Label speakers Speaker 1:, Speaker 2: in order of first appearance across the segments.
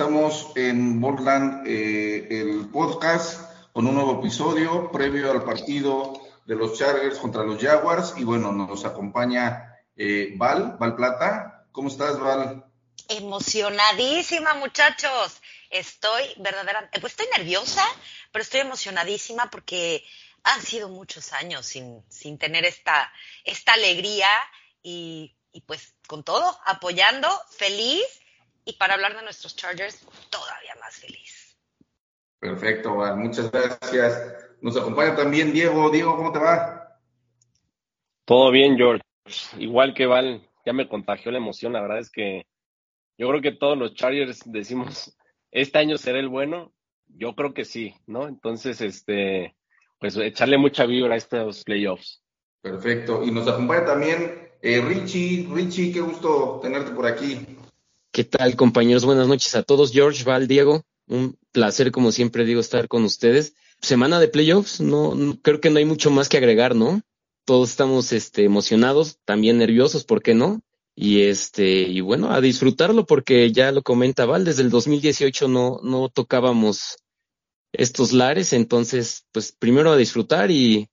Speaker 1: Estamos en Borland, eh, el podcast, con un nuevo episodio previo al partido de los Chargers contra los Jaguars. Y bueno, nos acompaña eh, Val, Val Plata. ¿Cómo estás, Val?
Speaker 2: Emocionadísima, muchachos. Estoy verdaderamente, pues estoy nerviosa, pero estoy emocionadísima porque han sido muchos años sin, sin tener esta, esta alegría y, y pues con todo, apoyando, feliz y para hablar de nuestros Chargers, todavía más feliz.
Speaker 1: Perfecto, Val. Muchas gracias. Nos acompaña también Diego. Diego, ¿cómo te va?
Speaker 3: Todo bien, George. Igual que Val, ya me contagió la emoción. La verdad es que yo creo que todos los Chargers decimos, este año será el bueno. Yo creo que sí, ¿no? Entonces, este, pues echarle mucha vibra a estos playoffs.
Speaker 1: Perfecto. Y nos acompaña también eh, Richie. Richie, qué gusto tenerte por aquí.
Speaker 4: ¿Qué tal, compañeros? Buenas noches a todos. George, Val, Diego, un placer, como siempre digo, estar con ustedes. Semana de playoffs, no, no- creo que no hay mucho más que agregar, ¿no? Todos estamos este, emocionados, también nerviosos, ¿por qué no? Y este, y bueno, a disfrutarlo porque ya lo comenta Val, desde el 2018 no, no tocábamos estos lares, entonces, pues primero a disfrutar y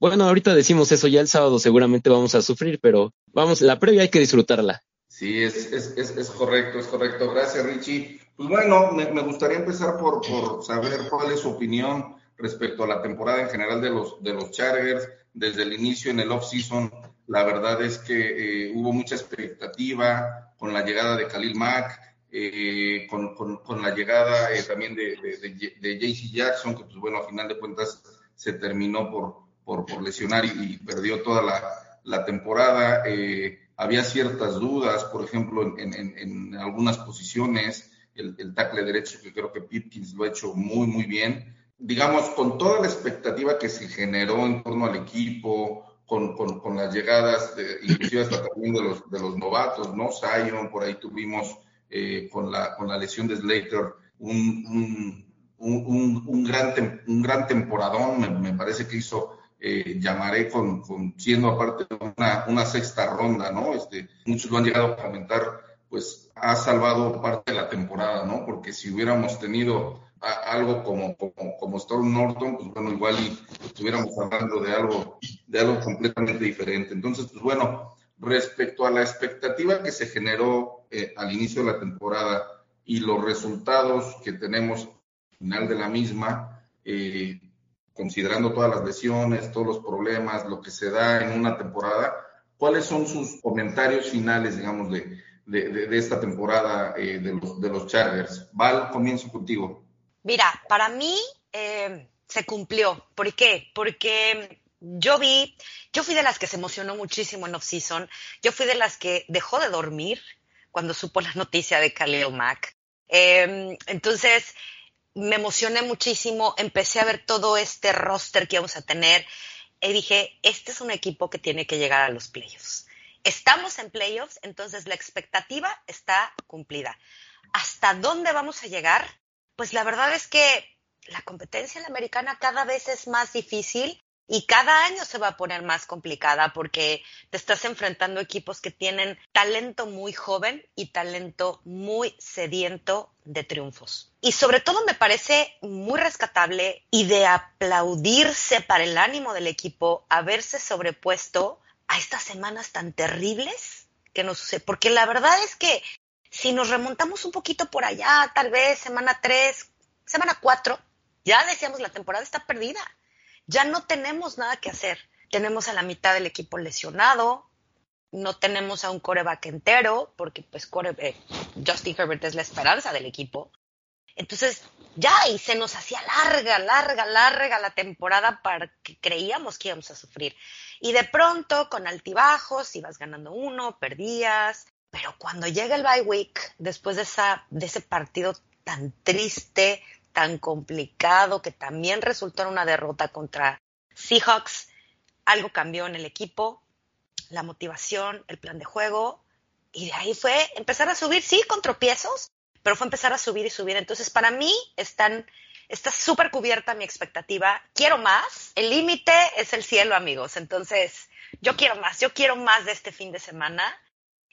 Speaker 4: bueno, ahorita decimos eso, ya el sábado seguramente vamos a sufrir, pero vamos, la previa hay que disfrutarla.
Speaker 1: Sí, es, es, es, correcto, es correcto. Gracias, Richie. Pues bueno, me, me gustaría empezar por, por saber cuál es su opinión respecto a la temporada en general de los, de los Chargers. Desde el inicio en el off-season, la verdad es que eh, hubo mucha expectativa con la llegada de Khalil Mack, eh, con, con, con la llegada eh, también de, de, de, de JC Jackson, que pues bueno, a final de cuentas se terminó por, por, por lesionar y, y perdió toda la, la temporada. Eh, había ciertas dudas, por ejemplo, en, en, en algunas posiciones, el, el, tackle derecho, que creo que Pipkins lo ha hecho muy, muy bien. Digamos, con toda la expectativa que se generó en torno al equipo, con, con, con las llegadas, de, inclusive hasta también de los, de los novatos, ¿no? Zion, por ahí tuvimos eh, con, la, con la lesión de Slater un, un, un, un, gran, un gran temporadón, me, me parece que hizo eh, llamaré con, con, siendo aparte una, una sexta ronda, ¿no? Este, muchos lo han llegado a comentar, pues ha salvado parte de la temporada, ¿no? Porque si hubiéramos tenido algo como, como, como Storm Norton, pues bueno, igual y estuviéramos hablando de algo, de algo completamente diferente. Entonces, pues bueno, respecto a la expectativa que se generó eh, al inicio de la temporada y los resultados que tenemos al final de la misma, eh, considerando todas las lesiones, todos los problemas, lo que se da en una temporada, ¿cuáles son sus comentarios finales, digamos, de, de, esta temporada eh, de, los, Chargers? Val, comienzo contigo.
Speaker 2: Mira, para mí eh, se cumplió. ¿Por qué? Porque yo vi, yo fui de las que se emocionó muchísimo en off-season, yo fui de las que dejó de dormir cuando supo la noticia de Khalil Mack. Eh, entonces, me emocioné muchísimo, empecé a ver todo este roster que íbamos a tener y dije, este es un equipo que tiene que llegar a los playoffs. Estamos en playoffs, entonces la expectativa está cumplida. ¿Hasta dónde vamos a llegar? Pues la verdad es que la competencia en la americana cada vez es más difícil y cada año se va a poner más complicada porque te estás enfrentando equipos que tienen talento muy joven y talento muy sediento de triunfos. Y sobre todo me parece muy rescatable y de aplaudirse para el ánimo del equipo haberse sobrepuesto a estas semanas tan terribles que nos sucede. Porque la verdad es que si nos remontamos un poquito por allá, tal vez semana 3, semana 4, ya decíamos la temporada está perdida ya no tenemos nada que hacer. Tenemos a la mitad del equipo lesionado, no tenemos a un coreback entero, porque pues core, eh, Justin Herbert es la esperanza del equipo. Entonces, ya, y se nos hacía larga, larga, larga la temporada para que creíamos que íbamos a sufrir. Y de pronto, con altibajos, ibas ganando uno, perdías. Pero cuando llega el bye week, después de, esa, de ese partido tan triste, tan complicado, que también resultó en una derrota contra Seahawks, algo cambió en el equipo, la motivación, el plan de juego, y de ahí fue empezar a subir, sí, con tropiezos, pero fue empezar a subir y subir. Entonces, para mí está súper cubierta mi expectativa. Quiero más. El límite es el cielo, amigos. Entonces, yo quiero más. Yo quiero más de este fin de semana.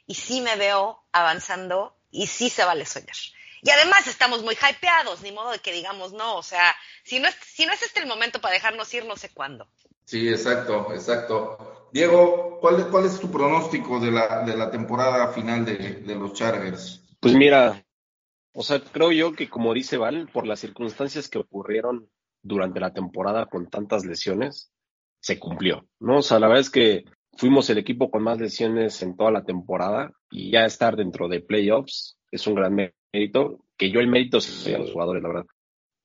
Speaker 2: Y sí me veo avanzando y sí se vale soñar. Y además estamos muy hypeados, ni modo de que digamos no. O sea, si no es, si no es este el momento para dejarnos ir, no sé cuándo.
Speaker 1: Sí, exacto, exacto. Diego, ¿cuál, es- cuál es tu pronóstico de la, de la temporada final de, de los Chargers?
Speaker 3: Pues mira, o sea, creo yo que como dice Val, por las circunstancias que ocurrieron durante la temporada con tantas lesiones, se cumplió, ¿no? O sea, la verdad es que fuimos el equipo con más lesiones en toda la temporada y ya estar dentro de playoffs es un gran mérito, que yo el mérito se a los jugadores, la verdad.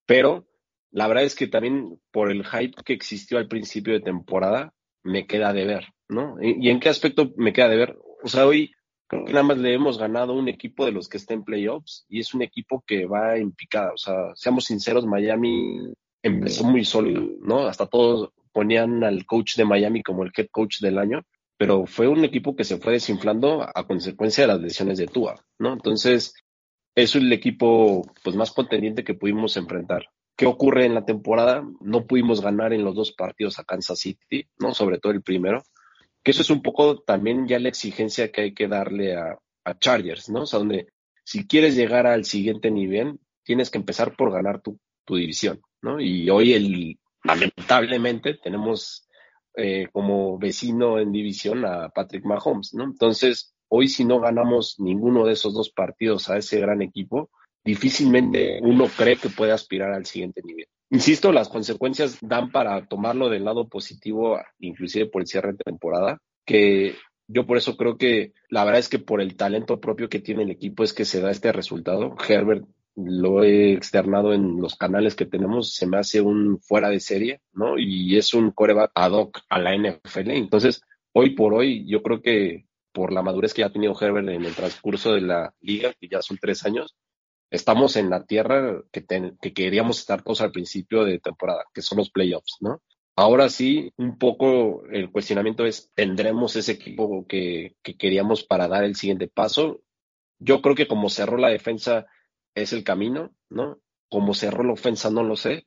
Speaker 3: Pero la verdad es que también por el hype que existió al principio de temporada, me queda de ver, ¿no? ¿Y en qué aspecto me queda de ver? O sea, hoy creo que nada más le hemos ganado un equipo de los que está en playoffs y es un equipo que va en picada. O sea, seamos sinceros, Miami empezó muy sólido, ¿no? Hasta todos ponían al coach de Miami como el head coach del año, pero fue un equipo que se fue desinflando a consecuencia de las lesiones de Tua, ¿no? Entonces, es el equipo pues más contendiente que pudimos enfrentar. ¿Qué ocurre en la temporada? No pudimos ganar en los dos partidos a Kansas City, ¿no? Sobre todo el primero. Que eso es un poco también ya la exigencia que hay que darle a, Chargers, ¿no? O sea, donde si quieres llegar al siguiente nivel, tienes que empezar por ganar tu, tu división, ¿no? Y hoy el, lamentablemente tenemos eh, como vecino en división a Patrick Mahomes, ¿no? Entonces, hoy si no ganamos ninguno de esos dos partidos a ese gran equipo, difícilmente uno cree que puede aspirar al siguiente nivel. Insisto, las consecuencias dan para tomarlo del lado positivo, inclusive por el cierre de temporada, que yo por eso creo que la verdad es que por el talento propio que tiene el equipo es que se da este resultado. Herbert lo he externado en los canales que tenemos, se me hace un fuera de serie, ¿no? Y es un coreback ad hoc a la NFL. Entonces, hoy por hoy, yo creo que por la madurez que ya ha tenido Herbert en el transcurso de la liga, que ya son tres años, estamos en la tierra que, queríamos estar todos al principio de temporada, que son los playoffs, ¿no? Ahora sí, un poco el cuestionamiento es, ¿tendremos ese equipo que queríamos para dar el siguiente paso? Yo creo que como cerró la defensa es el camino, ¿no? Como cerró la ofensa no lo sé.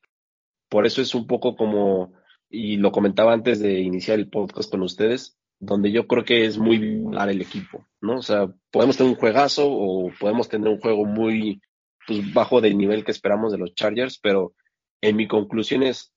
Speaker 3: Por eso es un poco como, y lo comentaba antes de iniciar el podcast con ustedes, donde yo creo que es muy bipolar el equipo, ¿no? O sea, podemos tener un juegazo o podemos tener un juego muy pues, bajo del nivel que esperamos de los Chargers, pero en mi conclusión es,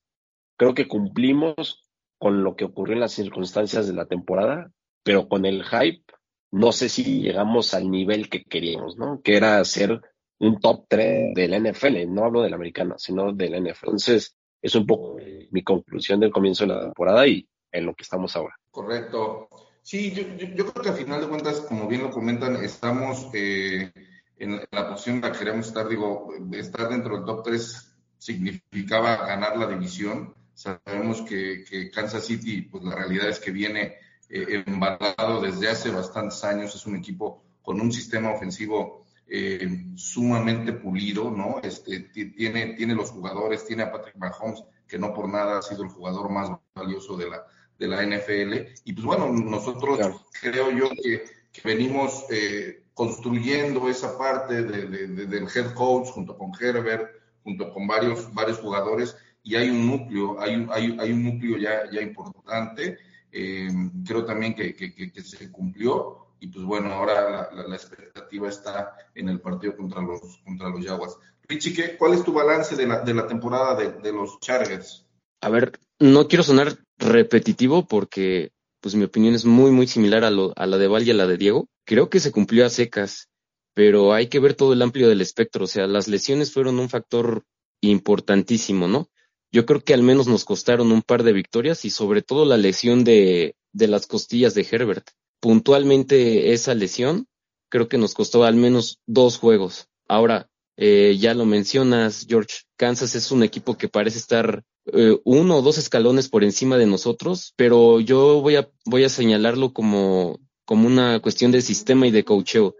Speaker 3: creo que cumplimos con lo que ocurrió en las circunstancias de la temporada, pero con el hype, no sé si llegamos al nivel que queríamos, ¿no? Que era ser un top 3 de la NFL, no hablo de la americana, sino de la NFL. Entonces, es un poco mi conclusión del comienzo de la temporada y en lo que estamos ahora.
Speaker 1: Correcto. Sí, yo, yo, yo creo que al final de cuentas, como bien lo comentan, estamos eh, en, la posición en la que queríamos estar. Digo, estar dentro del top 3 significaba ganar la división. Sabemos que, Kansas City, pues la realidad es que viene eh, embalado desde hace bastantes años. Es un equipo con un sistema ofensivo eh, sumamente pulido, ¿no? Este, ti- tiene, tiene los jugadores, tiene a Patrick Mahomes, que no por nada ha sido el jugador más valioso de la, de la NFL. Y pues bueno, nosotros
Speaker 3: Claro.
Speaker 1: creo yo que, que venimos eh, construyendo esa parte de, de- de- del head coach junto con Herbert, junto con varios, varios jugadores, y hay un núcleo, hay, un- hay, hay un núcleo ya, ya importante. Eh, creo también que, que- se cumplió. Y pues bueno, ahora la, la- la expectativa está en el partido contra los, contra los Jaguars. Richie, ¿qué- ¿cuál es tu balance de la, de la temporada de, de los Chargers?
Speaker 4: A ver, no quiero sonar repetitivo porque pues mi opinión es muy, muy similar a, lo, a la de Val y a la de Diego. Creo que se cumplió a secas, pero hay que ver todo el amplio del espectro. O sea, las lesiones fueron un factor importantísimo, ¿no? Yo creo que al menos nos costaron un par de victorias y sobre todo la lesión de, de las costillas de Herbert. Puntualmente esa lesión creo que nos costó al menos dos juegos. Ahora, eh, ya lo mencionas, George, Kansas es un equipo que parece estar eh, uno o dos escalones por encima de nosotros, pero yo voy a, voy a señalarlo como, como una cuestión de sistema y de coacheo,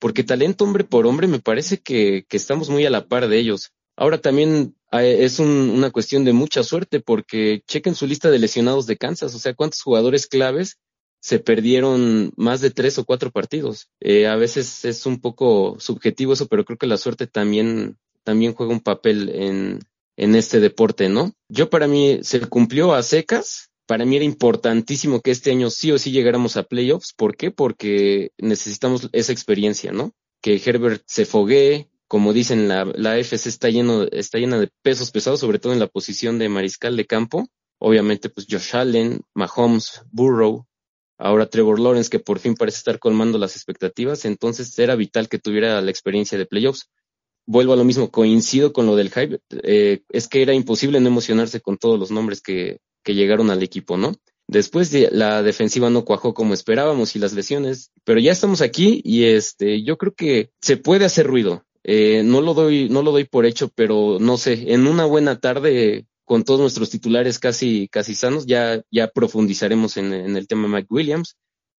Speaker 4: porque talento hombre por hombre me parece que, que estamos muy a la par de ellos. Ahora también ah, es un- una cuestión de mucha suerte porque chequen su lista de lesionados de Kansas, o sea, cuántos jugadores claves se perdieron más de tres o cuatro partidos. Eh, a veces es un poco subjetivo eso, pero creo que la suerte también, también juega un papel en, en este deporte, ¿no? Yo para mí se cumplió a secas. Para mí era importantísimo que este año sí o sí llegáramos a playoffs. ¿Por qué? Porque necesitamos esa experiencia, ¿no? Que Herbert se foguee. Como dicen, la, la FC está, lleno, está llena de pesos pesados, sobre todo en la posición de mariscal de campo. Obviamente, pues Josh Allen, Mahomes, Burrow, ahora Trevor Lawrence, que por fin parece estar colmando las expectativas. Entonces era vital que tuviera la experiencia de playoffs vuelvo a lo mismo, coincido con lo del hype, eh, es que era imposible no emocionarse con todos los nombres que, que llegaron al equipo, ¿no? Después de, la defensiva no cuajó como esperábamos y las lesiones, pero ya estamos aquí y este, yo creo que se puede hacer ruido. Eh, no lo doy, no lo doy por hecho, pero no sé, en una buena tarde con todos nuestros titulares casi, casi sanos, ya, ya profundizaremos en, el tema Mike Williams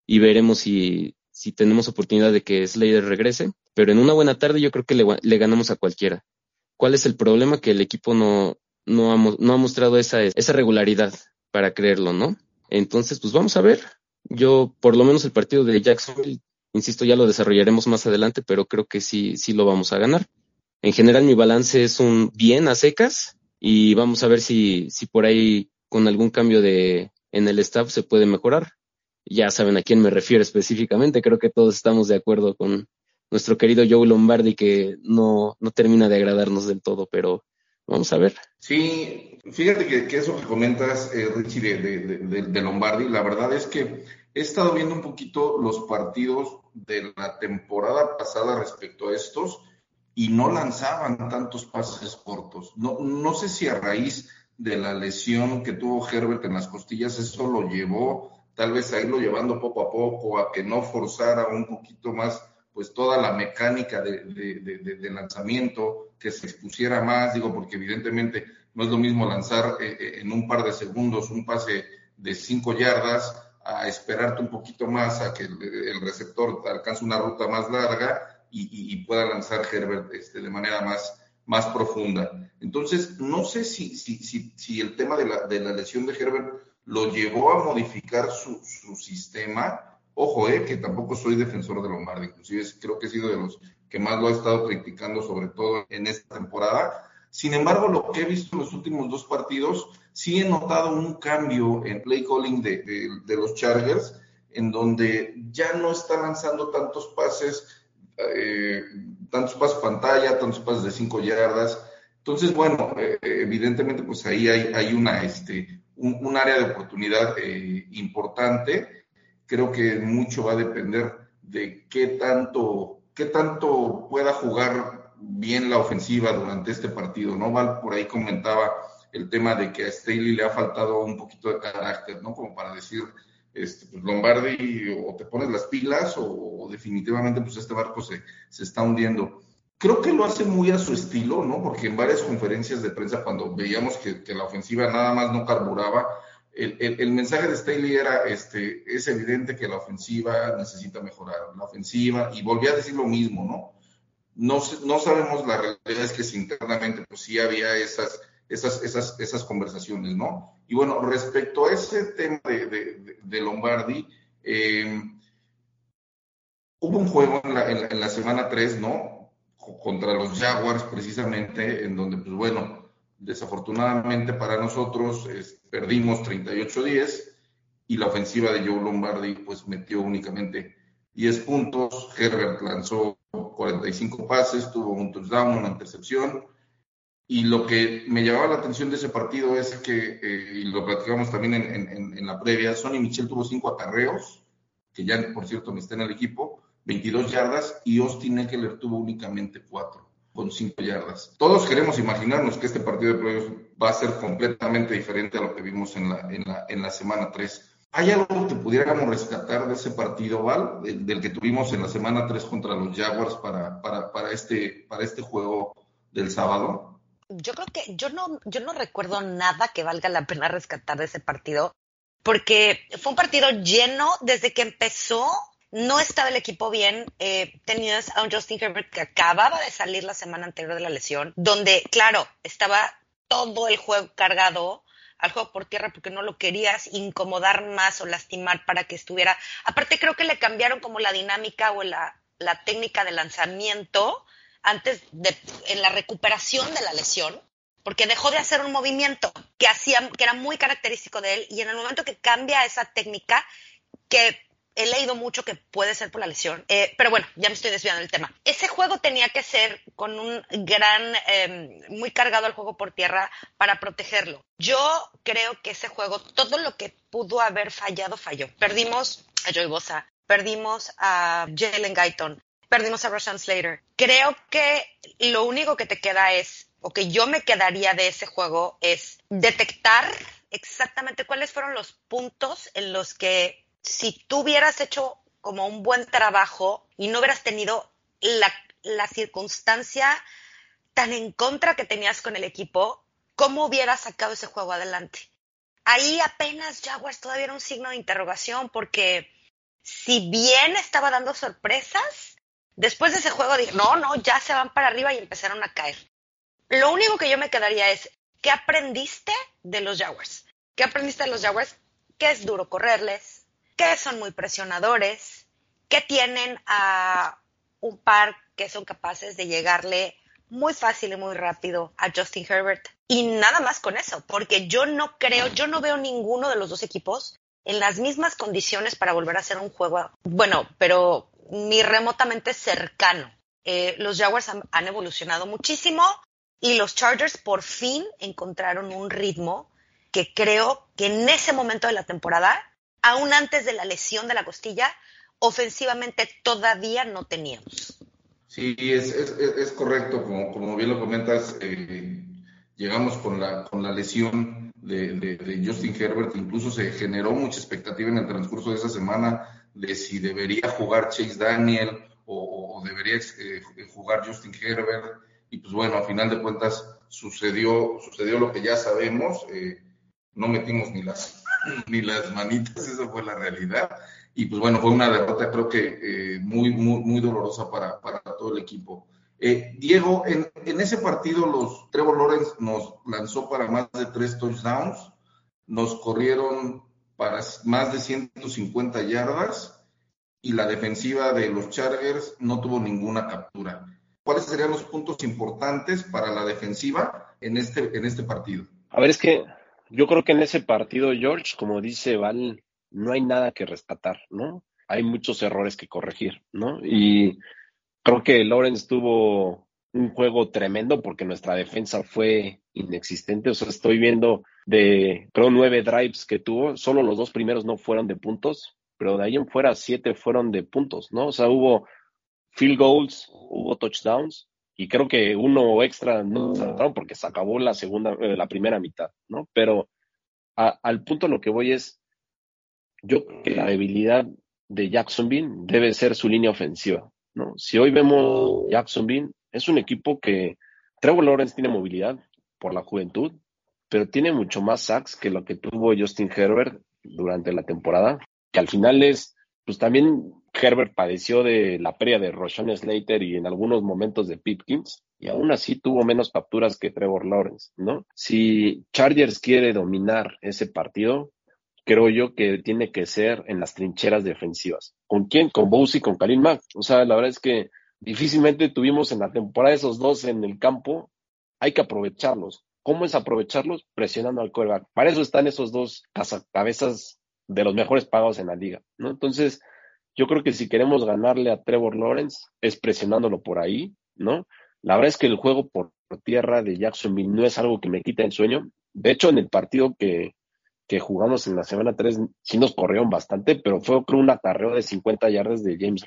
Speaker 4: y veremos si, si tenemos oportunidad de que Slater regrese. Pero en una buena tarde yo creo que le, ganamos a cualquiera. ¿Cuál es el problema? Que el equipo no, ha, no ha mostrado esa, esa regularidad para creerlo, ¿no? Entonces, pues vamos a ver. Yo, por lo menos el partido de Jacksonville, insisto, ya lo desarrollaremos más adelante, pero creo que sí, sí lo vamos a ganar. En general, mi balance es un bien a secas y vamos a ver si, si por ahí con algún cambio de, en el staff se puede mejorar. Ya saben a quién me refiero específicamente. Creo que todos estamos de acuerdo con nuestro querido Joe Lombardi, que no, no termina de agradarnos del todo, pero vamos a ver.
Speaker 1: Sí, fíjate que, eso que comentas, eh, Richie, de- de- de Lombardi, la verdad es que he estado viendo un poquito los partidos de la temporada pasada respecto a estos y no lanzaban tantos pases cortos. No, no sé si a raíz de la lesión que tuvo Herbert en las costillas, eso lo llevó tal vez a irlo llevando poco a poco, a que no forzara un poquito más pues toda la mecánica de, de, lanzamiento, que se expusiera más, digo, porque evidentemente no es lo mismo lanzar eh, eh, en un par de segundos un pase de cinco yardas a esperarte un poquito más a que el receptor alcance una ruta más larga y, y- pueda lanzar Herbert este, de manera más, más profunda. Entonces, no sé si, si, si, si el tema de la, de la lesión de Herbert lo llevó a modificar su, su sistema. Ojo, eh, que tampoco soy defensor de Lombardi, inclusive creo que he sido de los que más lo ha estado criticando, sobre todo en esta temporada. Sin embargo, lo que he visto en los últimos dos partidos, sí he notado un cambio en play calling de, de- de los Chargers, en donde ya no está lanzando tantos pases, eh, tantos pases pantalla, tantos pases de cinco yardas. Entonces, bueno, eh, evidentemente, pues ahí hay, hay una, este, un, un área de oportunidad eh, importante. Creo que mucho va a depender de qué tanto, qué tanto pueda jugar bien la ofensiva durante este partido, ¿no? Val por ahí comentaba el tema de que a Staley le ha faltado un poquito de carácter, ¿no? Como para decir, este, pues Lombardi o te pones las pilas o, o definitivamente pues este barco se, se está hundiendo. Creo que lo hace muy a su estilo, ¿no? Porque en varias conferencias de prensa cuando veíamos que, que la ofensiva nada más no carburaba, el, el, el, mensaje de Staley era, este, es evidente que la ofensiva necesita mejorar, la ofensiva, y volvía a decir lo mismo, ¿no? No, no sabemos, la realidad es que si internamente pues sí había esas, esas, esas, esas conversaciones, ¿no? Y bueno, respecto a ese tema de, de, Lombardi, eh, hubo un juego en la, en la, en la semana 3, ¿no? Contra los Jaguars precisamente, en donde, pues bueno, desafortunadamente para nosotros es, perdimos 38-10 y la ofensiva de Joe Lombardi pues metió únicamente 10 puntos, Herbert lanzó 45 pases, tuvo un touchdown, una intercepción y lo que me llamaba la atención de ese partido es que, eh, y lo platicamos también en, en, en la previa, Sonny Michel tuvo 5 acarreos, que ya por cierto no está en el equipo, 22 yardas y Austin Eckler tuvo únicamente 4 con 5 yardas. Todos queremos imaginarnos que este partido de playoffs va a ser completamente diferente a lo que vimos en la, en la, en la semana 3. ¿Hay algo que pudiéramos rescatar de ese partido, Val, del, que tuvimos en la semana 3 contra los Jaguars este, para este juego del sábado?
Speaker 2: Yo creo que yo no, yo no recuerdo nada que valga la pena rescatar de ese partido, porque fue un partido lleno desde que empezó no estaba el equipo bien. Eh, tenías a un Justin Herbert que acababa de salir la semana anterior de la lesión, donde, claro, estaba todo el juego cargado al juego por tierra porque no lo querías incomodar más o lastimar para que estuviera. Aparte creo que le cambiaron como la dinámica o la, la técnica de lanzamiento antes de en la recuperación de la lesión, porque dejó de hacer un movimiento que hacía que era muy característico de él y en el momento que cambia esa técnica que he leído mucho que puede ser por la lesión, eh, pero bueno, ya me estoy desviando del tema. Ese juego tenía que ser con un gran, eh, muy cargado al juego por tierra para protegerlo. Yo creo que ese juego, todo lo que pudo haber fallado, falló. Perdimos a Joey Bosa, perdimos a Jalen Guyton, perdimos a Rashawn Slater. Creo que lo único que te queda es, o que yo me quedaría de ese juego, es detectar exactamente cuáles fueron los puntos en los que si tú hubieras hecho como un buen trabajo y no hubieras tenido la, la circunstancia tan en contra que tenías con el equipo, ¿cómo hubieras sacado ese juego adelante? Ahí apenas Jaguars todavía era un signo de interrogación porque si bien estaba dando sorpresas, después de ese juego dije, no, no, ya se van para arriba y empezaron a caer. Lo único que yo me quedaría es, ¿qué aprendiste de los Jaguars? ¿Qué aprendiste de los Jaguars? Que es duro correrles, que son muy presionadores, que tienen a un par que son capaces de llegarle muy fácil y muy rápido a Justin Herbert. Y nada más con eso, porque yo no creo, yo no veo ninguno de los dos equipos en las mismas condiciones para volver a hacer un juego, bueno, pero ni remotamente cercano. Eh, los Jaguars han, evolucionado muchísimo y los Chargers por fin encontraron un ritmo que creo que en ese momento de la temporada aún antes de la lesión de la costilla, ofensivamente todavía no teníamos.
Speaker 1: Sí, es, correcto, como, como, bien lo comentas, eh, llegamos con la, con la lesión de, de, de, Justin Herbert, incluso se generó mucha expectativa en el transcurso de esa semana de si debería jugar Chase Daniel o, o debería eh, jugar Justin Herbert, y pues bueno, a final de cuentas sucedió, sucedió lo que ya sabemos, eh, no metimos ni las ni las manitas, esa fue la realidad. Y pues bueno, fue una derrota creo que eh, muy, muy, muy dolorosa para, para todo el equipo. Eh, Diego, en, en, ese partido los Trevor Lawrence nos lanzó para más de tres touchdowns, nos corrieron para más de 150 yardas y la defensiva de los Chargers no tuvo ninguna captura. ¿Cuáles serían los puntos importantes para la defensiva en este, en este partido?
Speaker 3: A ver, es que yo creo que en ese partido, George, como dice Val, no hay nada que rescatar, ¿no? Hay muchos errores que corregir, ¿no? Y creo que Lawrence tuvo un juego tremendo porque nuestra defensa fue inexistente. O sea, estoy viendo de, creo, nueve drives que tuvo, solo los dos primeros no fueron de puntos, pero de ahí en fuera siete fueron de puntos, ¿no? O sea, hubo field goals, hubo touchdowns, y creo que uno extra no porque se acabó la segunda, eh, la primera mitad, ¿no? Pero a, al punto lo que voy es, yo creo que la debilidad de Jacksonville debe ser su línea ofensiva, ¿no? Si hoy vemos Jacksonville, es un equipo que Trevor Lawrence tiene movilidad por la juventud, pero tiene mucho más sacks que lo que tuvo Justin Herbert durante la temporada, que al final es, pues también Herbert padeció de la pérdida de Roshan Slater y en algunos momentos de Pipkins, y aún así tuvo menos capturas que Trevor Lawrence, ¿no? Si Chargers quiere dominar ese partido, creo yo que tiene que ser en las trincheras defensivas. ¿Con quién? Con Bowsy, con Karim Mack. O sea, la verdad es que difícilmente tuvimos en la temporada esos dos en el campo. Hay que aprovecharlos. ¿Cómo es aprovecharlos? Presionando al quarterback. Para eso están esos dos cabezas de los mejores pagados en la liga, ¿no? Entonces, yo creo que si queremos ganarle a Trevor Lawrence es presionándolo por ahí, ¿no? La verdad es que el juego por tierra de Jacksonville no es algo que me quita el sueño. De hecho, en el partido que, que jugamos en la semana 3 sí nos corrieron bastante, pero fue creo un acarreo de 50 yardas de James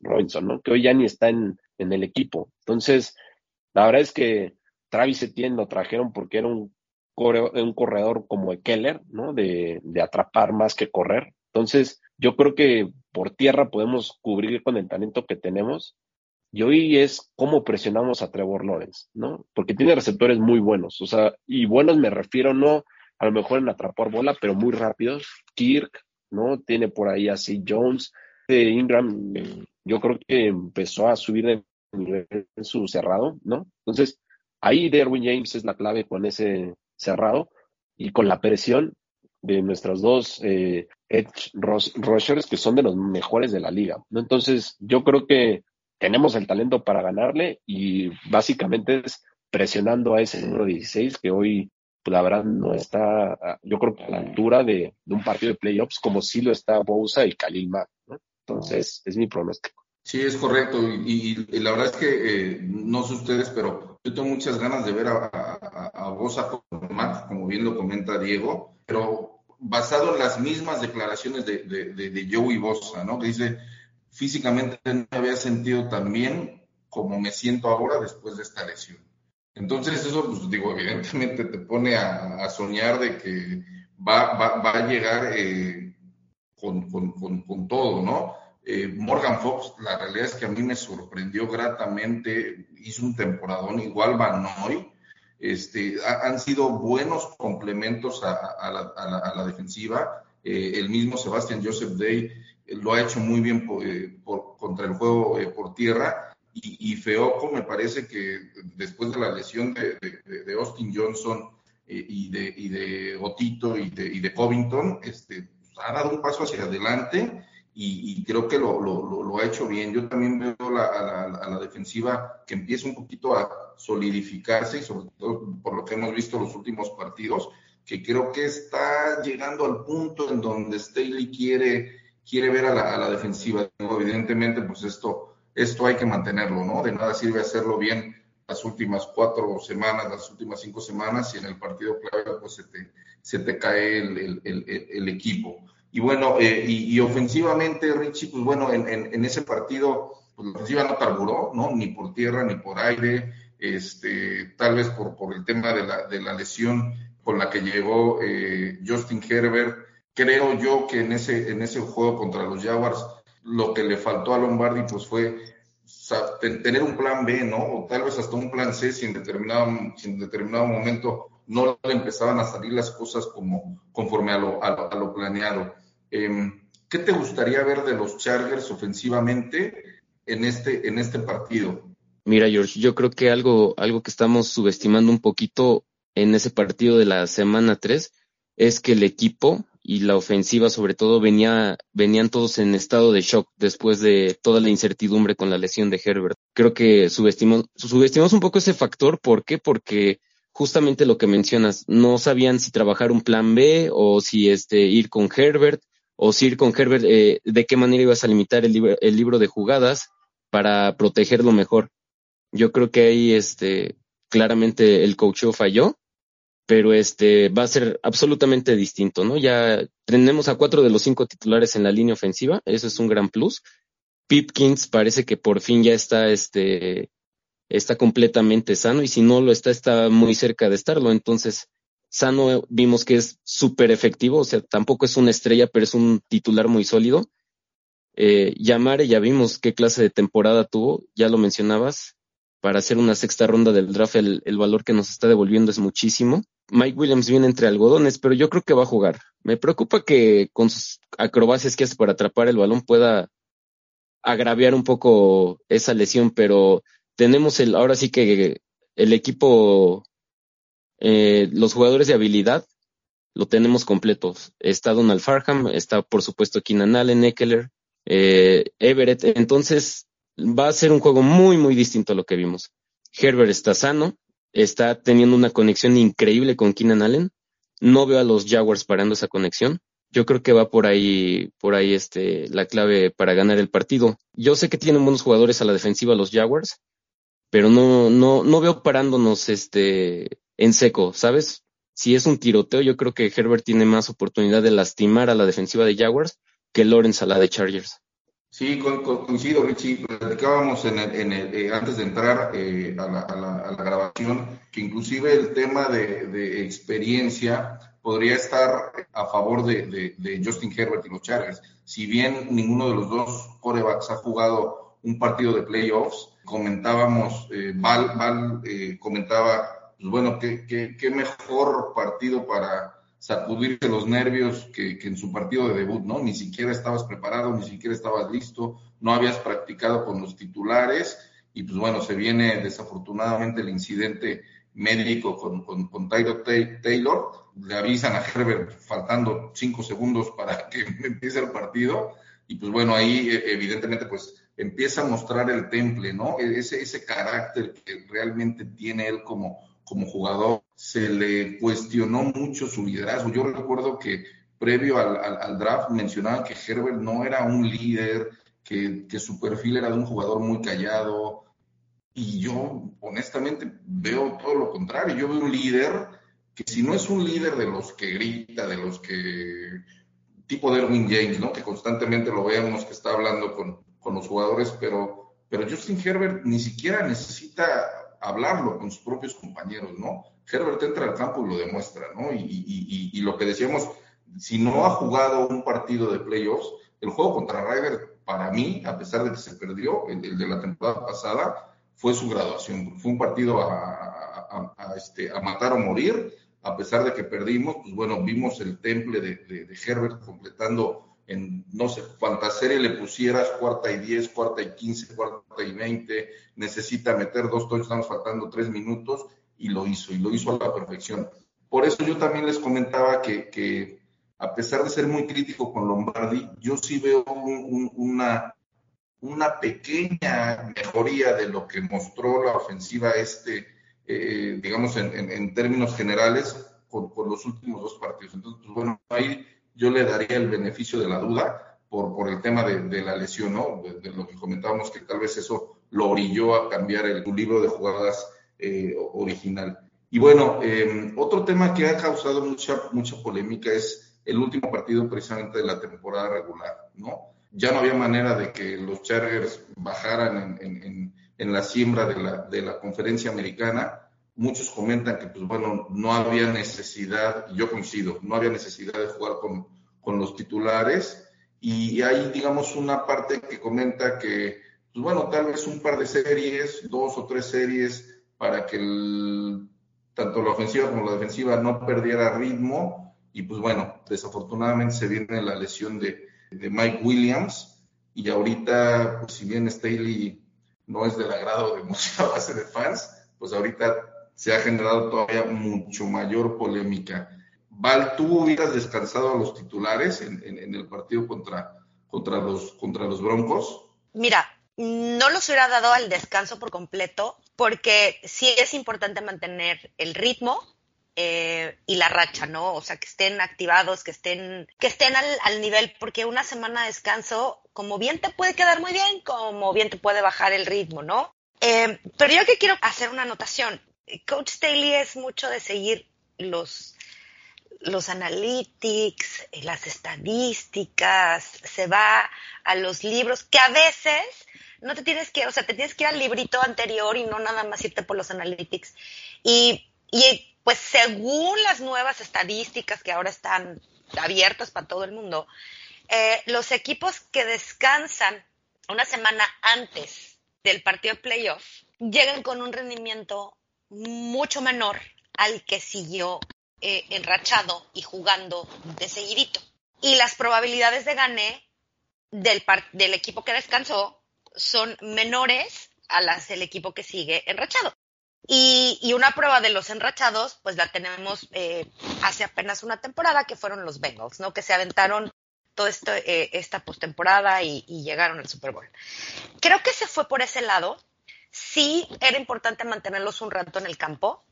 Speaker 3: Robinson, ¿no? Que hoy ya ni está en, en el equipo. Entonces, la verdad es que Travis Etienne lo trajeron porque era un, un corredor como Keller, ¿no? De, de atrapar más que correr. Entonces, yo creo que por tierra podemos cubrir con el talento que tenemos. Y hoy es cómo presionamos a Trevor Lawrence, ¿no? Porque tiene receptores muy buenos. O sea, y buenos me refiero no a lo mejor en atrapar bola, pero muy rápidos. Kirk, ¿no? Tiene por ahí así Jones. Eh, Ingram, yo creo que empezó a subir de nivel en su cerrado, ¿no? Entonces, ahí Derwin James es la clave con ese cerrado y con la presión de nuestros dos eh, edge rushers que son de los mejores de la liga. Entonces, yo creo que tenemos el talento para ganarle y básicamente es presionando a ese número 16 que hoy, pues, la verdad, no está, yo creo que a la altura de, un partido de playoffs como si lo está Bousa y Khalil Mack. ¿no? Entonces, es mi pronóstico.
Speaker 1: Sí, es correcto. Y, la verdad es que eh, no sé ustedes, pero yo tengo muchas ganas de ver a, Bosa con Matt, como bien lo comenta Diego, pero basado en las mismas declaraciones de, de, de, Joey Bosa, ¿no? Que dice, físicamente no me había sentido tan bien como me siento ahora después de esta lesión. Entonces eso, pues digo, evidentemente te pone a, soñar de que va, a llegar eh, con todo, ¿no? Eh, Morgan Fox, la realidad es que a mí me sorprendió gratamente, hizo un temporadón igual Van Noy, este, ha, han sido buenos complementos a, la, a la, defensiva, eh, el mismo Sebastian Joseph Day eh, lo ha hecho muy bien por, eh, por, contra el juego por tierra, y, y, Feoco me parece que después de la lesión de Austin Johnson y, de, y de Otito y de, y de Covington, este, ha dado un paso hacia adelante y, y creo que lo, lo, lo, ha hecho bien. Yo también veo la, a, la, a, la, defensiva que empieza un poquito a solidificarse y sobre todo por lo que hemos visto los últimos partidos, que creo que está llegando al punto en donde Staley quiere, quiere ver a la, a la defensiva. Evidentemente, pues esto, esto hay que mantenerlo, ¿no? De nada sirve hacerlo bien las últimas cuatro semanas, las últimas cinco semanas y en el partido clave pues se te, se te cae el, el, el, el equipo. Y bueno, eh, y, ofensivamente, Richie, pues bueno, en, ese partido, pues la ofensiva no carburó, ¿no? Ni por tierra, ni por aire, este, tal vez por, por el tema de la, de la lesión con la que llegó eh, Justin Herbert. Creo yo que en ese, en ese juego contra los Jaguars, lo que le faltó a Lombardi, pues fue tener un plan B, ¿no? O tal vez hasta un plan C si en determinado, si en determinado momento no le empezaban a salir las cosas como conforme a lo, a lo, a lo planeado. Eh, ¿Qué te gustaría ver de los Chargers ofensivamente en este, en este partido?
Speaker 4: Mira, George, yo creo que algo, algo que estamos subestimando un poquito en ese partido de la semana 3 es que el equipo y la ofensiva sobre todo venía, venían todos en estado de shock después de toda la incertidumbre con la lesión de Herbert. Creo que subestimamos, subestimamos un poco ese factor. ¿Por qué? Porque justamente lo que mencionas, no sabían si trabajar un plan B o si este, ir con Herbert o Sir con Herbert, eh, de qué manera ibas a limitar el libro, el libro de jugadas para protegerlo mejor. Yo creo que ahí este, claramente el coach falló, pero este va a ser absolutamente distinto, ¿no? Ya tenemos a cuatro de los cinco titulares en la línea ofensiva, eso es un gran plus. Pipkins parece que por fin ya está este está completamente sano y si no lo está está muy cerca de estarlo, entonces Sano vimos que es súper efectivo, o sea, tampoco es una estrella, pero es un titular muy sólido. Eh, Yamare, ya vimos qué clase de temporada tuvo, ya lo mencionabas. Para hacer una sexta ronda del draft, el, el valor que nos está devolviendo es muchísimo. Mike Williams viene entre algodones, pero yo creo que va a jugar. Me preocupa que con sus acrobacias que hace para atrapar el balón pueda agraviar un poco esa lesión, pero tenemos el, ahora sí que el equipo eh, los jugadores de habilidad lo tenemos completos. Está Donald Farham, está por supuesto Keenan Allen, Eckler, eh, Everett. Entonces va a ser un juego muy, muy distinto a lo que vimos. Herbert está sano, está teniendo una conexión increíble con Keenan Allen. No veo a los Jaguars parando esa conexión. Yo creo que va por ahí, por ahí este, la clave para ganar el partido. Yo sé que tienen buenos jugadores a la defensiva los Jaguars, pero no, no, no veo parándonos este, en seco, ¿sabes? Si es un tiroteo, yo creo que Herbert tiene más oportunidad de lastimar a la defensiva de Jaguars que Lawrence a la de Chargers.
Speaker 1: Sí, coincido, Richie. Platicábamos en el, en el, eh, antes de entrar eh, a, la, a, la, grabación que inclusive el tema de, experiencia podría estar a favor de, Justin Herbert y los Chargers. Si bien ninguno de los dos corebacks ha jugado un partido de playoffs, comentábamos, eh, Val, Val eh, comentaba pues bueno, qué, mejor partido para sacudirse los nervios que, en su partido de debut, ¿no? Ni siquiera estabas preparado, ni siquiera estabas listo, no habías practicado con los titulares y pues bueno, se viene desafortunadamente el incidente médico con, con, Tyler Taylor, le avisan a Herbert faltando cinco segundos para que empiece el partido, y pues bueno, ahí eh, evidentemente pues empieza a mostrar el temple, ¿no? E-, ese, ese carácter que realmente tiene él como, como jugador. Se le cuestionó mucho su liderazgo. Yo recuerdo que previo al, al, al draft mencionaban que Herbert no era un líder, que, que, su perfil era de un jugador muy callado. Y yo honestamente veo todo lo contrario. Yo veo un líder que si no es un líder de los que grita, de los que tipo de Erwin James, ¿no? Que constantemente lo vemos que está hablando con, con los jugadores, pero, pero Justin Herbert ni siquiera necesita hablarlo con sus propios compañeros, ¿no? Herbert entra al campo y lo demuestra, ¿no? Y, lo que decíamos, si no ha jugado un partido de playoffs, el juego contra Ryder, para mí, a pesar de que se perdió, el, de la temporada pasada, fue su graduación. Fue un partido este, a matar o morir. A pesar de que perdimos, pues bueno, vimos el temple de Herbert completando en, no sé, cuánta serie le pusieras, cuarta y diez, cuarta y quince, cuarta y veinte, necesita meter dos touchdowns faltando tres minutos, y lo hizo, y lo hizo a la perfección. Por eso yo también les comentaba que, que a pesar de ser muy crítico con Lombardi, yo sí veo un, un, una, una pequeña mejoría de lo que mostró la ofensiva este, eh, digamos, en, en, en, términos generales, con, con, los últimos dos partidos. Entonces, pues, bueno, ahí yo le daría el beneficio de la duda por, por el tema de, la lesión, ¿no? De, lo que comentábamos, que tal vez eso lo orilló a cambiar el libro de jugadas eh, original. Y bueno, eh, otro tema que ha causado mucha, mucha polémica es el último partido precisamente de la temporada regular, ¿no? Ya no había manera de que los Chargers bajaran en, en, en la siembra de la, de la conferencia americana muchos comentan que, pues bueno, no había necesidad, yo coincido, no había necesidad de jugar con, con los titulares. Y hay, digamos, una parte que comenta que, pues bueno, tal vez un par de series, dos o tres series, para que el, tanto la ofensiva como la defensiva no perdiera ritmo. Y pues bueno, desafortunadamente se viene la lesión de, de Mike Williams. Y ahorita, pues si bien Staley no es del agrado de mucha base de fans, pues ahorita se ha generado todavía mucho mayor polémica. Val, ¿tú hubieras descansado a los titulares en, el partido contra, contra, los, contra los Broncos?
Speaker 2: Mira, no los hubiera dado al descanso por completo, porque sí es importante mantener el ritmo eh, y la racha, ¿no? O sea, que estén activados, que estén, que estén al, al, nivel, porque una semana de descanso, como bien te puede quedar muy bien, como bien te puede bajar el ritmo, ¿no? Eh, pero yo que quiero hacer una anotación. Coach Staley es mucho de seguir los, los analytics, las estadísticas, se va a los libros, que a veces no te tienes que, o sea, te tienes que ir al librito anterior y no nada más irte por los analytics. Y, y pues según las nuevas estadísticas que ahora están abiertas para todo el mundo, eh, los equipos que descansan una semana antes del partido de playoff llegan con un rendimiento mucho menor al que siguió eh, enrachado y jugando de seguidito. Y las probabilidades de gané del, equipo que descansó son menores a las del equipo que sigue enrachado. Y, una prueba de los enrachados, pues la tenemos eh, hace apenas una temporada, que fueron los Bengals, ¿no? Que se aventaron toda eh, esta postemporada y, y llegaron al Super Bowl. Creo que se fue por ese lado sí era importante mantenerlos un rato en el campo,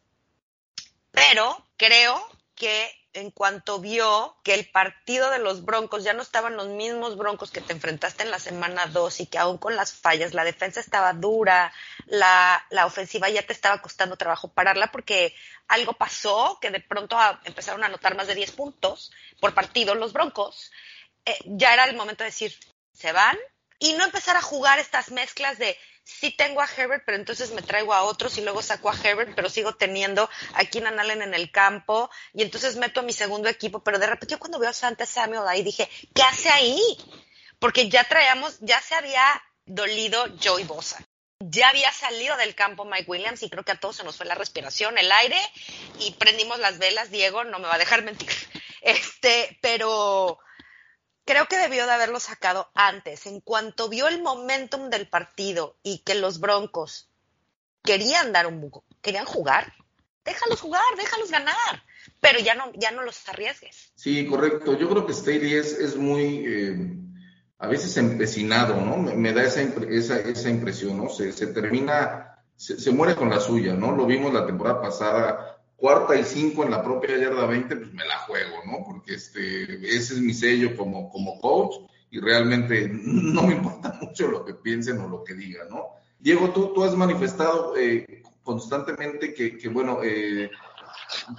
Speaker 2: pero creo que en cuanto vio que el partido de los Broncos ya no estaban los mismos Broncos que te enfrentaste en la semana 2 y que aún con las fallas la defensa estaba dura, la, ofensiva ya te estaba costando trabajo pararla porque algo pasó que de pronto empezaron a anotar más de 10 puntos por partido los Broncos, eh, ya era el momento de decir, se van y no empezar a jugar estas mezclas de sí tengo a Herbert, pero entonces me traigo a otros y luego saco a Herbert, pero sigo teniendo a Keenan Allen en el campo y entonces meto a mi segundo equipo, pero de repente yo cuando veo a Santa Samuel ahí dije, ¿qué hace ahí? Porque ya traíamos, ya se había dolido Joey Bosa. Ya había salido del campo Mike Williams y creo que a todos se nos fue la respiración, el aire y prendimos las velas, Diego, no me va a dejar mentir. Este, pero creo que debió de haberlo sacado antes. En cuanto vio el momentum del partido y que los Broncos querían dar un buco, querían jugar, déjalos jugar, déjalos ganar, pero ya no, ya no los arriesgues.
Speaker 1: Sí, correcto. Yo creo que Staley es, es muy, eh, a veces empecinado, ¿no? Me, da esa, impre- esa, esa impresión, ¿no? Se, termina, se muere con la suya, ¿no? Lo vimos la temporada pasada, cuarta y cinco en la propia yarda 20, pues me la juego, ¿no? Porque este, ese es mi sello como, como coach y realmente no me importa mucho lo que piensen o lo que digan, ¿no? Diego, tú, tú has manifestado eh, constantemente que, que bueno, eh,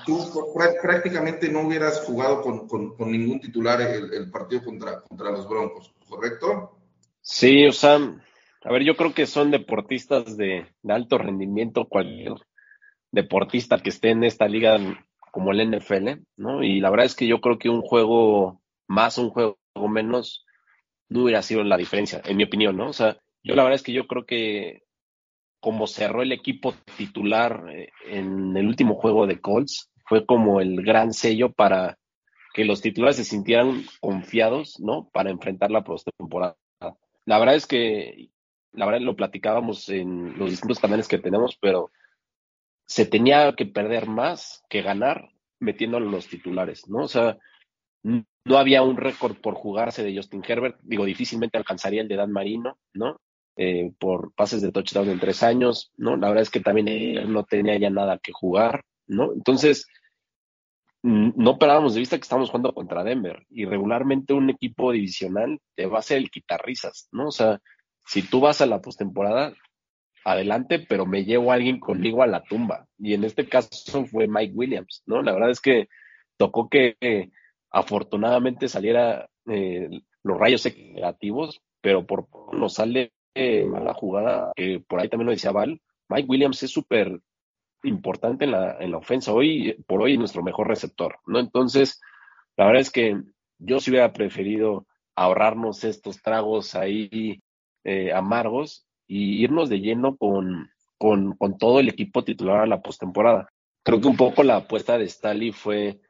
Speaker 1: tú prá- prácticamente no hubieras jugado con, con- con ningún titular el, el partido contra, contra los Broncos, ¿correcto?
Speaker 3: Sí, o sea, a ver, yo creo que son deportistas de, de alto rendimiento, cualquier deportista que esté en esta liga como el NFL, ¿no? Y la verdad es que yo creo que un juego más, un juego menos, no hubiera sido la diferencia, en mi opinión, ¿no? O sea, yo la verdad es que yo creo que como cerró el equipo titular eh, en el último juego de Colts, fue como el gran sello para que los titulares se sintieran confiados, ¿no? Para enfrentar la postemporada. La verdad es que, la verdad lo platicábamos en los distintos canales que tenemos, pero se tenía que perder más que ganar metiéndolo en los titulares, ¿no? O sea, no había un récord por jugarse de Justin Herbert, digo, difícilmente alcanzaría el de Dan Marino, ¿no? Eh, por pases de touchdown en tres años, ¿no? La verdad es que también él no tenía ya nada que jugar, ¿no? Entonces, no perdamos de vista que estamos jugando contra Denver y regularmente un equipo divisional te va a hacer el quitarrisas, ¿no? O sea, si tú vas a la postemporada, adelante, pero me llevo a alguien conmigo a la tumba. Y en este caso fue Mike Williams, ¿no? La verdad es que tocó que eh, afortunadamente saliera eh, los rayos negativos, pero por nos sale eh, mala jugada, que por ahí también lo decía Val. Mike Williams es súper importante en la, en la ofensa. Hoy, por hoy, es nuestro mejor receptor, ¿no? Entonces, la verdad es que yo sí hubiera preferido ahorrarnos estos tragos ahí eh, amargos y irnos de lleno con, con, con todo el equipo titular a la postemporada. Creo que un poco la apuesta de Staley fue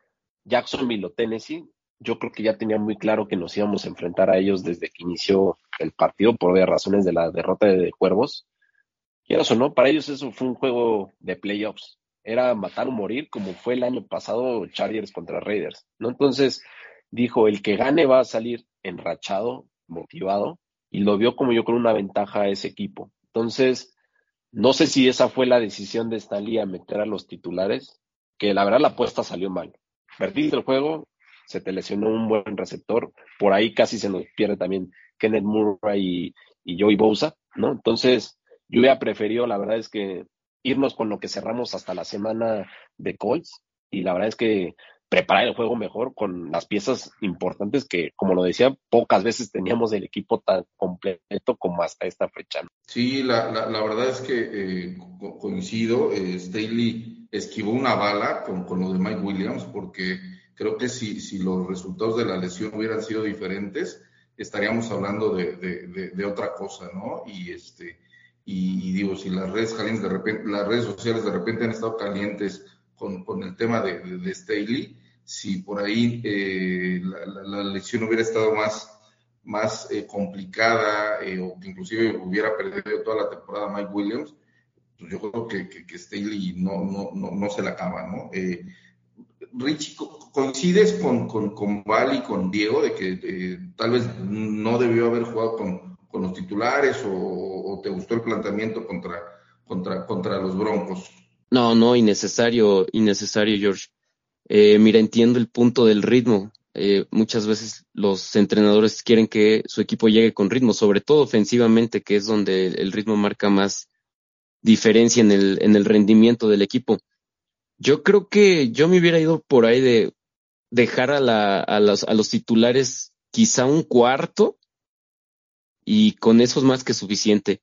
Speaker 3: Jacksonville o Tennessee. Yo creo que ya tenía muy claro que nos íbamos a enfrentar a ellos desde que inició el partido por razones de la derrota de Cuervos. Quieras o no, para ellos eso fue un juego de playoffs. Era matar o morir, como fue el año pasado Chargers contra Raiders, ¿no? Entonces, dijo, el que gane va a salir enrachado, motivado, y lo vio como yo creo una ventaja a ese equipo. Entonces, no sé si esa fue la decisión de Stanley meter a los titulares, que la verdad la apuesta salió mal. Perdiste el juego, se te lesionó un buen receptor, por ahí casi se nos pierde también Kenneth Murray y, y Joey Bosa, ¿no? Entonces, yo hubiera preferido, la verdad es que irnos con lo que cerramos hasta la semana de Colts, y la verdad es que preparar el juego mejor con las piezas importantes que, como lo decía, pocas veces teníamos el equipo tan completo como hasta esta fecha.
Speaker 1: Sí, la, la, verdad es que eh, co- coincido. Eh, Staley esquivó una bala con, con lo de Mike Williams, porque creo que si, si los resultados de la lesión hubieran sido diferentes, estaríamos hablando de, de, de, de otra cosa, ¿no? Y este, y, y digo, si las redes calientes de repente, las redes sociales de repente han estado calientes con, el tema de, de, Staley, si por ahí eh, la, la, lesión hubiera estado más, más eh, complicada eh, o que inclusive hubiera perdido toda la temporada Mike Williams, pues yo creo que, que, Staley no, no, no, no, se la acaba, ¿no? Eh, Richie, co ¿coincides con, con, con Val y con Diego de que eh, tal vez no debió haber jugado con, con los titulares o, o, te gustó el planteamiento contra, contra, contra los Broncos?
Speaker 4: No, no, innecesario, innecesario, George. Eh, mira, entiendo el punto del ritmo. Eh, muchas veces los entrenadores quieren que su equipo llegue con ritmo, sobre todo ofensivamente, que es donde el ritmo marca más diferencia en el, en el rendimiento del equipo. Yo creo que yo me hubiera ido por ahí de dejar a, la, los, a los titulares quizá un cuarto y con eso es más que suficiente.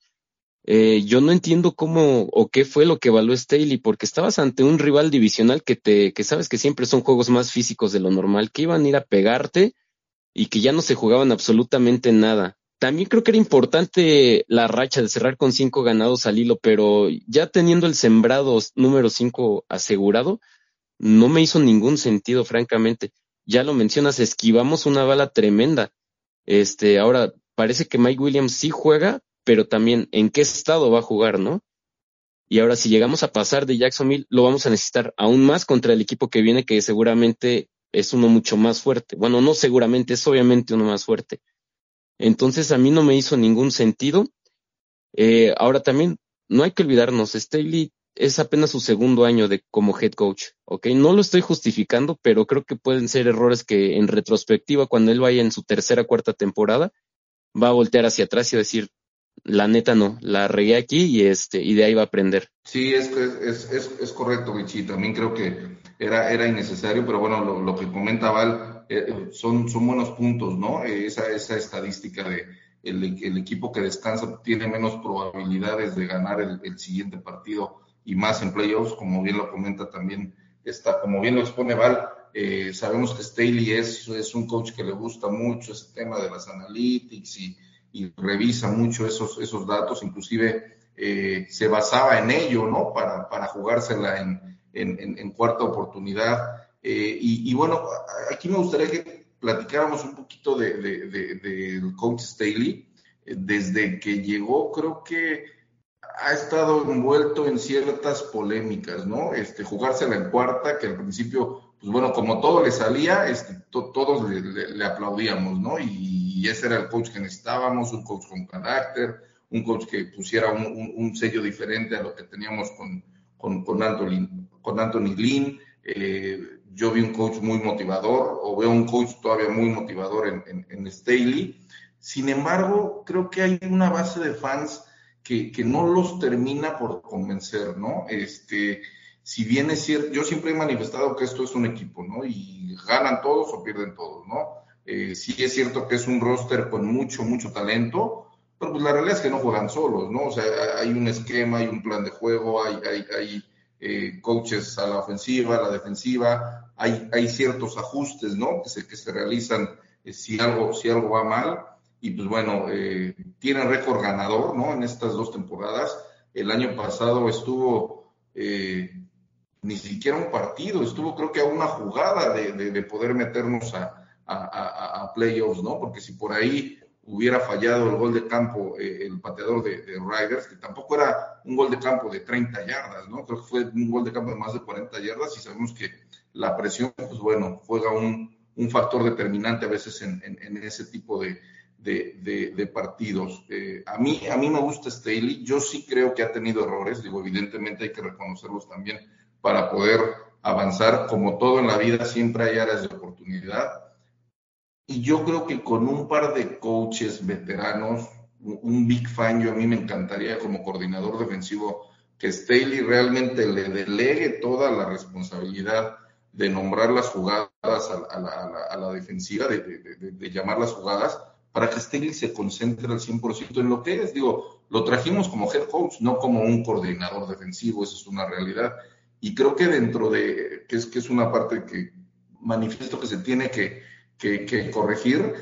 Speaker 4: Eh, yo no entiendo cómo o qué fue lo que evaluó Staley, porque estabas ante un rival divisional que te, que sabes que siempre son juegos más físicos de lo normal, que iban a ir a pegarte y que ya no se jugaban absolutamente nada. También creo que era importante la racha de cerrar con cinco ganados al hilo, pero ya teniendo el sembrado número cinco asegurado, no me hizo ningún sentido, francamente. Ya lo mencionas, esquivamos una bala tremenda. Este, ahora parece que Mike Williams sí juega, pero también en qué estado va a jugar, ¿no? Y ahora si llegamos a pasar de Jacksonville, lo vamos a necesitar aún más contra el equipo que viene, que seguramente es uno mucho más fuerte. Bueno, no seguramente, es obviamente uno más fuerte. Entonces a mí no me hizo ningún sentido. Eh, ahora también, no hay que olvidarnos, Staley es apenas su segundo año de como head coach, ¿ok? No lo estoy justificando, pero creo que pueden ser errores que en retrospectiva, cuando él vaya en su tercera, cuarta temporada, va a voltear hacia atrás y decir, la neta no, la regué aquí y este, y de ahí va a aprender.
Speaker 1: Sí, es, es, es, es correcto, Vichy. También creo que era, era innecesario, pero bueno, lo, lo que comenta Val eh, son, son buenos puntos, ¿no? Eh, esa, esa estadística de el, el, equipo que descansa tiene menos probabilidades de ganar el, el, siguiente partido y más en playoffs, como bien lo comenta también, está, como bien lo expone Val. Eh, sabemos que Staley es, es un coach que le gusta mucho ese tema de las analytics y, y revisa mucho esos, esos datos, inclusive eh, se basaba en ello, ¿no? Para, para jugársela en, en, en cuarta oportunidad. Eh, y, y, bueno, aquí me gustaría que platicáramos un poquito del de, de, de, coach Staley. Desde que llegó, creo que ha estado envuelto en ciertas polémicas, ¿no? Este, jugársela en cuarta, que al principio, pues bueno, como todo le salía, este, to, todos le, le, le, aplaudíamos, ¿no? Y, y, ese era el coach que necesitábamos, un coach con carácter, un coach que pusiera un, sello diferente a lo que teníamos con, Anthony, con Anthony Lynn. Eh, yo vi un coach muy motivador, o veo un coach todavía muy motivador en Staley. Sin embargo, creo que hay una base de fans que, que, no los termina por convencer, ¿no? Este, si bien es cierto, yo siempre he manifestado que esto es un equipo, ¿no? Y ganan todos o pierden todos, ¿no? Eh, sí es cierto que es un roster con mucho, mucho talento, pero pues la realidad es que no juegan solos, ¿no? O sea, hay un esquema, hay un plan de juego, hay, hay, hay eh, coaches a la ofensiva, a la defensiva, hay, hay ciertos ajustes, ¿no? Que se, que se realizan eh, si, algo, si algo va mal y pues bueno, eh, tiene récord ganador, ¿no? En estas dos temporadas. El año pasado estuvo eh, ni siquiera un partido, estuvo creo que a una jugada de, de, de poder meternos a, a, a, a, playoffs, ¿no? Porque si por ahí hubiera fallado el gol de campo eh, el pateador de, de, Riders, que tampoco era un gol de campo de 30 yardas, ¿no? Creo que fue un gol de campo de más de 40 yardas y sabemos que la presión, pues bueno, juega un, un factor determinante a veces en, en, en ese tipo de, de, de, partidos. Eh, a, mí, a mí me gusta Staley, yo sí creo que ha tenido errores, digo, evidentemente hay que reconocerlos también para poder avanzar, como todo en la vida, siempre hay áreas de oportunidad. Y yo creo que con un par de coaches veteranos, un Big Fan, yo a mí me encantaría como coordinador defensivo que Staley realmente le delegue toda la responsabilidad de nombrar las jugadas a, la, a, la, a la, defensiva, de, de, de, de, llamar las jugadas, para que Staley se concentre al 100% en lo que es. Digo, lo trajimos como head coach, no como un coordinador defensivo, eso es una realidad. Y creo que dentro de, que es, que es una parte que manifiesto que se tiene que, que, corregir,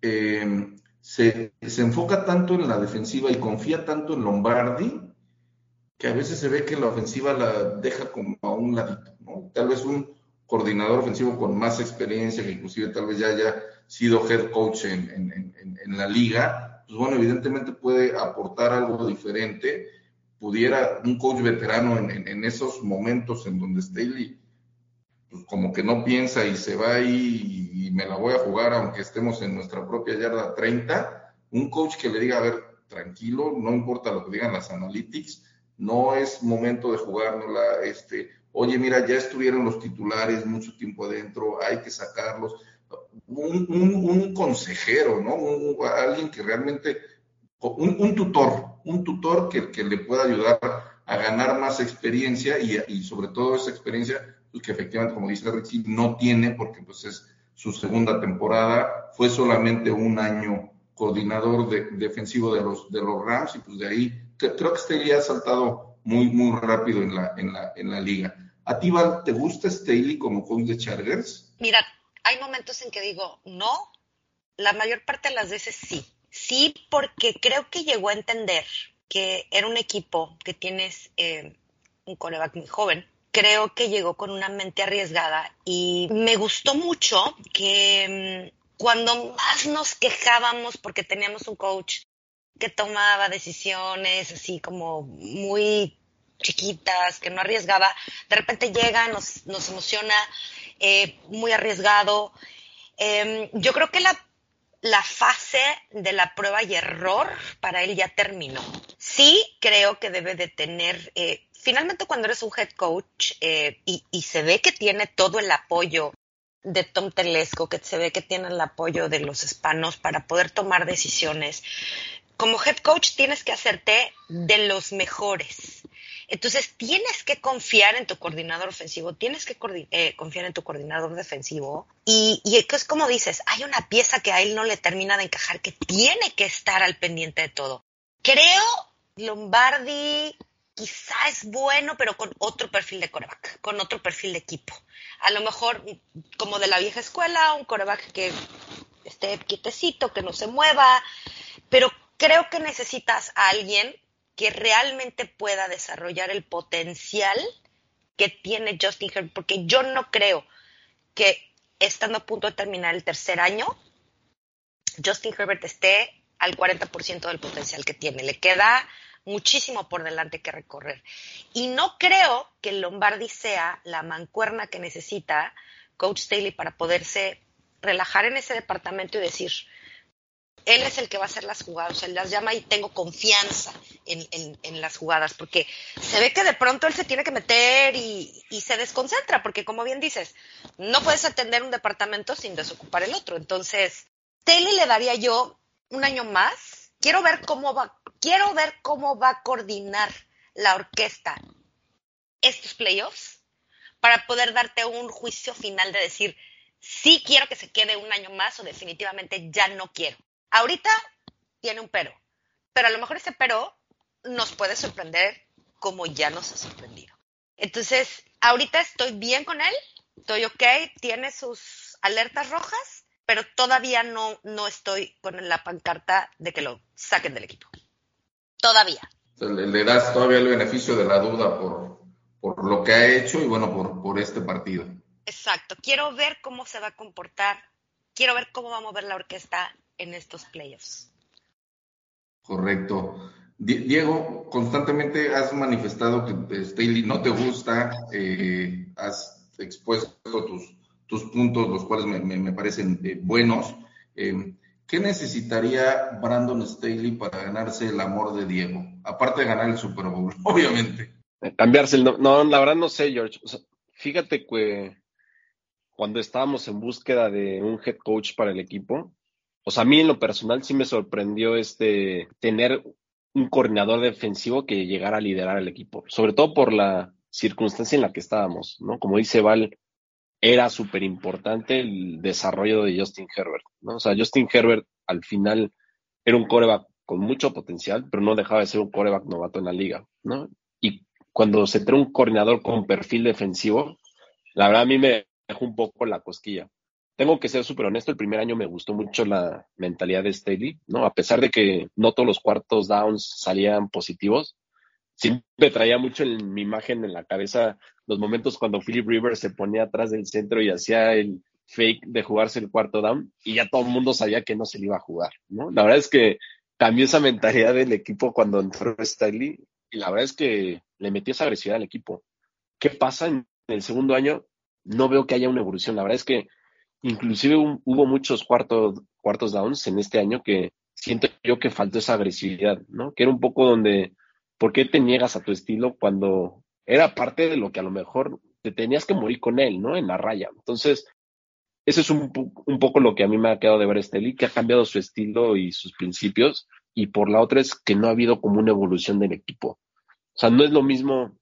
Speaker 1: eh, se, se, enfoca tanto en la defensiva y confía tanto en Lombardi, que a veces se ve que la ofensiva la deja como a un ladito, ¿no? Tal vez un coordinador ofensivo con más experiencia, que inclusive tal vez ya haya sido head coach en, en, en, en, la liga, pues bueno, evidentemente puede aportar algo diferente. Pudiera un coach veterano en, esos momentos en donde Staley pues como que no piensa y se va ahí y, me la voy a jugar aunque estemos en nuestra propia yarda 30, un coach que le diga, a ver, tranquilo, no importa lo que digan las analytics, no es momento de jugárnosla, este, oye, mira, ya estuvieron los titulares mucho tiempo adentro, hay que sacarlos un, un, un consejero, ¿no? Un, alguien que realmente, un, tutor, un tutor que, que, le pueda ayudar a ganar más experiencia y, y sobre todo esa experiencia que efectivamente, como dice Richie, no tiene porque pues es su segunda temporada, fue solamente un año coordinador de, defensivo de los, de los Rams y pues de ahí creo que Staley ha saltado muy, muy rápido en la, en la, en la liga. ¿A ti, Val, te gusta Staley como coach de Chargers?
Speaker 2: Mira, hay momentos en que digo, no, la mayor parte de las veces sí. Sí, porque creo que llegó a entender que era un equipo que tienes eh, un coreback muy joven. Creo que llegó con una mente arriesgada y me gustó mucho que mmm, cuando más nos quejábamos porque teníamos un coach que tomaba decisiones así como muy chiquitas, que no arriesgaba, de repente llega, nos, nos emociona, eh, muy arriesgado. Eh, yo creo que la, la fase de la prueba y error para él ya terminó. Sí creo que debe de tener, eh, finalmente cuando eres un head coach eh, y, se ve que tiene todo el apoyo de Tom Telesco, que se ve que tiene el apoyo de los hispanos para poder tomar decisiones. Como head coach tienes que hacerte de los mejores. Entonces tienes que confiar en tu coordinador ofensivo, tienes que eh, confiar en tu coordinador defensivo. Y es como dices, hay una pieza que a él no le termina de encajar, que tiene que estar al pendiente de todo. Creo Lombardi quizá es bueno, pero con otro perfil de coreback, con otro perfil de equipo. A lo mejor como de la vieja escuela, un coreback que esté quietecito, que no se mueva, pero creo que necesitas a alguien que realmente pueda desarrollar el potencial que tiene Justin Herbert, porque yo no creo que estando a punto de terminar el tercer año, Justin Herbert esté al 40% del potencial que tiene. Le queda muchísimo por delante que recorrer. Y no creo que Lombardi sea la mancuerna que necesita Coach Staley para poderse relajar en ese departamento y decir, él es el que va a hacer las jugadas, él las llama y tengo confianza en, en- en las jugadas, porque se ve que de pronto él se tiene que meter y, y se desconcentra, porque como bien dices, no puedes atender un departamento sin desocupar el otro. Entonces, Staley le daría yo un año más. Quiero ver cómo va, quiero ver cómo va a coordinar la orquesta estos playoffs para poder darte un juicio final de decir sí quiero que se quede un año más o definitivamente ya no quiero. Ahorita tiene un pero, pero a lo mejor ese pero nos puede sorprender como ya nos ha sorprendido. Entonces, ahorita estoy bien con él, estoy ok, tiene sus alertas rojas, pero todavía no, no estoy con la pancarta de que lo saquen del equipo. Todavía.
Speaker 1: Le, le das todavía el beneficio de la duda por, por lo que ha hecho y bueno, por, por este partido.
Speaker 2: Exacto. Quiero ver cómo se va a comportar. Quiero ver cómo va a mover la orquesta en estos playoffs.
Speaker 1: Correcto. Di- Diego, constantemente has manifestado que Staley no te gusta, eh, has expuesto tus, tus puntos, los cuales me, parecen eh, buenos. Eh, ¿Qué necesitaría Brandon Staley para ganarse el amor de Diego? Aparte de ganar el Super Bowl, obviamente.
Speaker 3: Eh, Cambiarse el no, no, la verdad no sé, George. Fíjate que cuando estábamos en búsqueda de un head coach para el equipo, o sea, a mí en lo personal sí me sorprendió este tener un coordinador defensivo que llegara a liderar el equipo, sobre todo por la circunstancia en la que estábamos, ¿no? Como dice Val, era súper importante el desarrollo de Justin Herbert, ¿no? O sea, Justin Herbert al final era un coreback con mucho potencial, pero no dejaba de ser un coreback novato en la liga, ¿no? Y cuando se trae un coordinador con perfil defensivo, la verdad a mí me dejó un poco la cosquilla. Tengo que ser súper honesto, el primer año me gustó mucho la mentalidad de Staley, ¿no? A pesar de que no todos los cuartos downs salían positivos, siempre traía mucho en mi imagen en la cabeza los momentos cuando Philip Rivers se ponía atrás del centro y hacía el fake de jugarse el cuarto down y ya todo el mundo sabía que no se le iba a jugar, ¿no? La verdad es que cambió esa mentalidad del equipo cuando entró Staley y la verdad es que le metió esa agresividad al equipo. ¿Qué pasa en el segundo año? No veo que haya una evolución. La verdad es que inclusive hubo muchos cuartos, cuartos downs en este año que siento yo que faltó esa agresividad, ¿no? Que era un poco donde, ¿por qué te niegas a tu estilo cuando era parte de lo que a lo mejor te tenías que morir con él, ¿no? En la raya. Entonces, eso es un, po- un poco lo que a mí me ha quedado de ver Staley, que ha cambiado su estilo y sus principios, y por la otra es que no ha habido como una evolución del equipo. O sea, no es lo mismo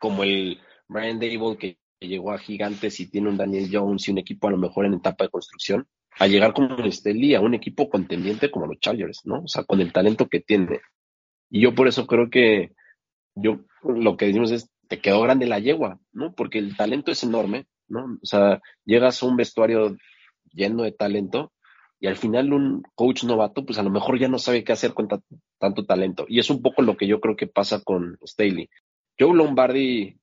Speaker 3: como el Brian Dable que llegó a Gigantes y tiene un Daniel Jones y un equipo a lo mejor en etapa de construcción, a llegar como un Staley a un equipo contendiente como los Chargers, ¿no? O sea, con el talento que tiene. Y yo por eso creo que yo lo que decimos es, te quedó grande la yegua, ¿no? Porque el talento es enorme, ¿no? O sea, llegas a un vestuario lleno de talento y al final un coach novato, pues a lo mejor ya no sabe qué hacer con ta- tanto talento. Y es un poco lo que yo creo que pasa con Staley. Joe Lombardi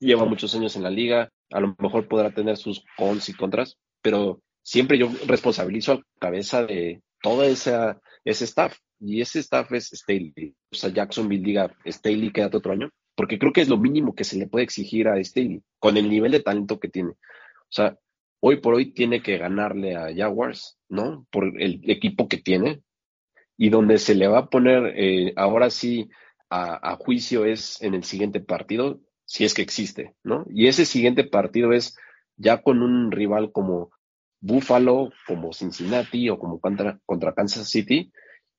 Speaker 3: lleva muchos años en la liga, a lo mejor podrá tener sus cons y contras, pero siempre yo responsabilizo al cabeza de toda esa, ese staff. Y ese staff es Staley. O sea, Jacksonville diga, Staley, quédate otro año. porque creo que es lo mínimo que se le puede exigir a Staley, con el nivel de talento que tiene. O sea, hoy por hoy tiene que ganarle a Jaguars, ¿no? Por el equipo que tiene, y donde se le va a poner eh, ahora sí a, juicio es en el siguiente partido, si es que existe, ¿no? Y ese siguiente partido es ya con un rival como Buffalo, como Cincinnati o como contra Kansas City,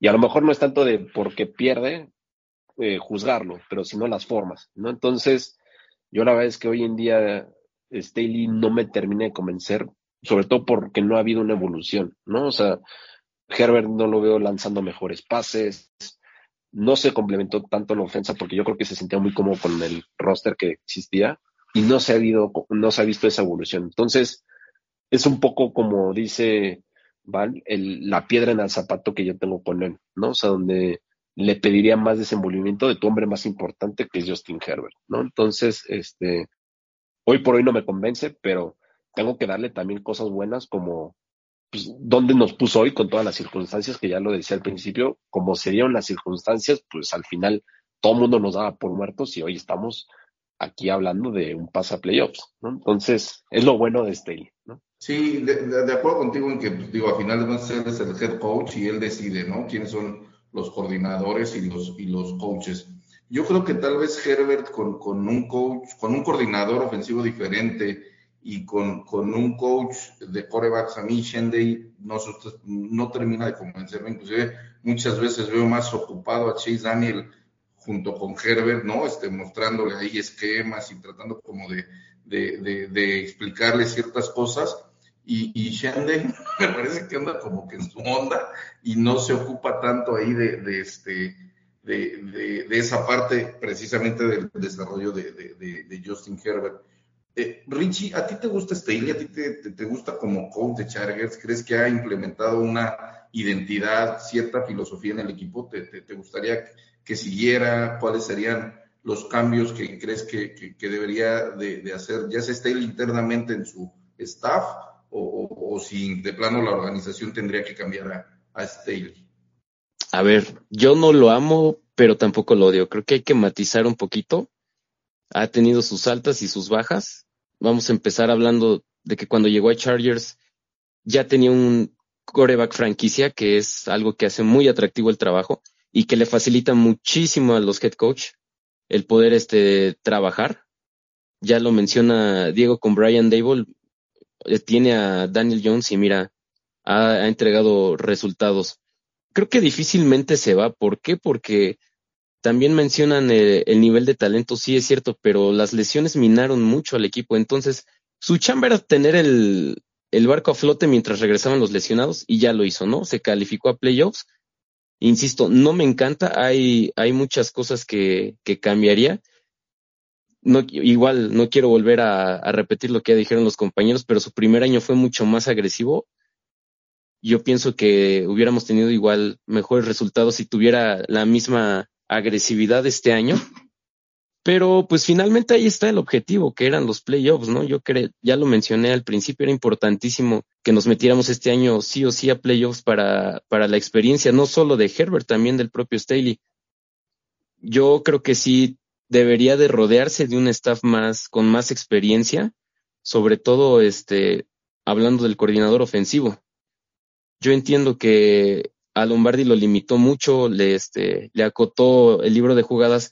Speaker 3: y a lo mejor no es tanto de porque pierde eh, juzgarlo, pero sino las formas, ¿no? Entonces, yo la verdad es que hoy en día Staley no me termina de convencer, sobre todo porque no ha habido una evolución, ¿no? O sea, Herbert no lo veo lanzando mejores pases, no se complementó tanto la ofensa porque yo creo que se sentía muy cómodo con el roster que existía y no se ha, habido, no se ha visto esa evolución. Entonces, es un poco como dice Val, el, la piedra en el zapato que yo tengo con él, ¿no? O sea, donde le pediría más desenvolvimiento de tu hombre más importante que es Justin Herbert, ¿no? Entonces, este, hoy por hoy no me convence, pero tengo que darle también cosas buenas como pues, dónde nos puso hoy con todas las circunstancias, que ya lo decía al principio, como serían las circunstancias, pues al final todo el mundo nos daba por muertos y hoy estamos aquí hablando de un pase a playoffs, ¿no? Entonces, es lo bueno de este, ¿no?
Speaker 1: Sí, de, acuerdo contigo en que, pues, digo, a final de cuentas él es el head coach y él decide, ¿no? Quiénes son los coordinadores y los, y los coaches. Yo creo que tal vez Herbert con, con un coach, con un coordinador ofensivo diferente, y con, con un coach de corebacks, a mí Shendey no, no termina de convencerme, inclusive muchas veces veo más ocupado a Chase Daniel junto con Herbert, ¿no? Este, mostrándole ahí esquemas y tratando como de, de, de, de explicarle ciertas cosas. Y, y me parece que anda como que en su onda y no se ocupa tanto ahí de, este, de, de, esa parte precisamente del desarrollo de, Justin Herbert. Eh, Richie, ¿a ti te gusta Staley? ¿A ti te, te, gusta como coach de Chargers? ¿Crees que ha implementado una identidad, cierta filosofía en el equipo? ¿Te, te gustaría que siguiera? ¿Cuáles serían los cambios que crees que, que, que debería de, de, hacer, ya sea Staley internamente en su staff o, o, si de plano la organización tendría que cambiar a, a Staley?
Speaker 4: A ver, yo no lo amo, pero tampoco lo odio. Creo que hay que matizar un poquito ha tenido sus altas y sus bajas. Vamos a empezar hablando de que cuando llegó a Chargers ya tenía un coreback franquicia, que es algo que hace muy atractivo el trabajo y que le facilita muchísimo a los head coach el poder este trabajar. Ya lo menciona Diego con Brian Dable, tiene a Daniel Jones y mira, ha, ha entregado resultados. Creo que difícilmente se va. ¿Por qué? Porque también mencionan el, el, nivel de talento, sí es cierto, pero las lesiones minaron mucho al equipo. Entonces, su chamba era tener el, el barco a flote mientras regresaban los lesionados y ya lo hizo, ¿no? Se calificó a playoffs. Insisto, no me encanta, hay, hay muchas cosas que, que cambiaría. No, igual no quiero volver a, repetir lo que ya dijeron los compañeros, pero su primer año fue mucho más agresivo. Yo pienso que hubiéramos tenido igual mejores resultados si tuviera la misma agresividad este año. Pero pues finalmente ahí está el objetivo, que eran los playoffs, ¿no? Yo creo, ya lo mencioné al principio, era importantísimo que nos metiéramos este año sí o sí a playoffs para, para la experiencia, no solo de Herbert, también del propio Staley. Yo creo que sí debería de rodearse de un staff más, con más experiencia, sobre todo este, hablando del coordinador ofensivo. Yo entiendo que a Lombardi lo limitó mucho, le, este, le acotó el libro de jugadas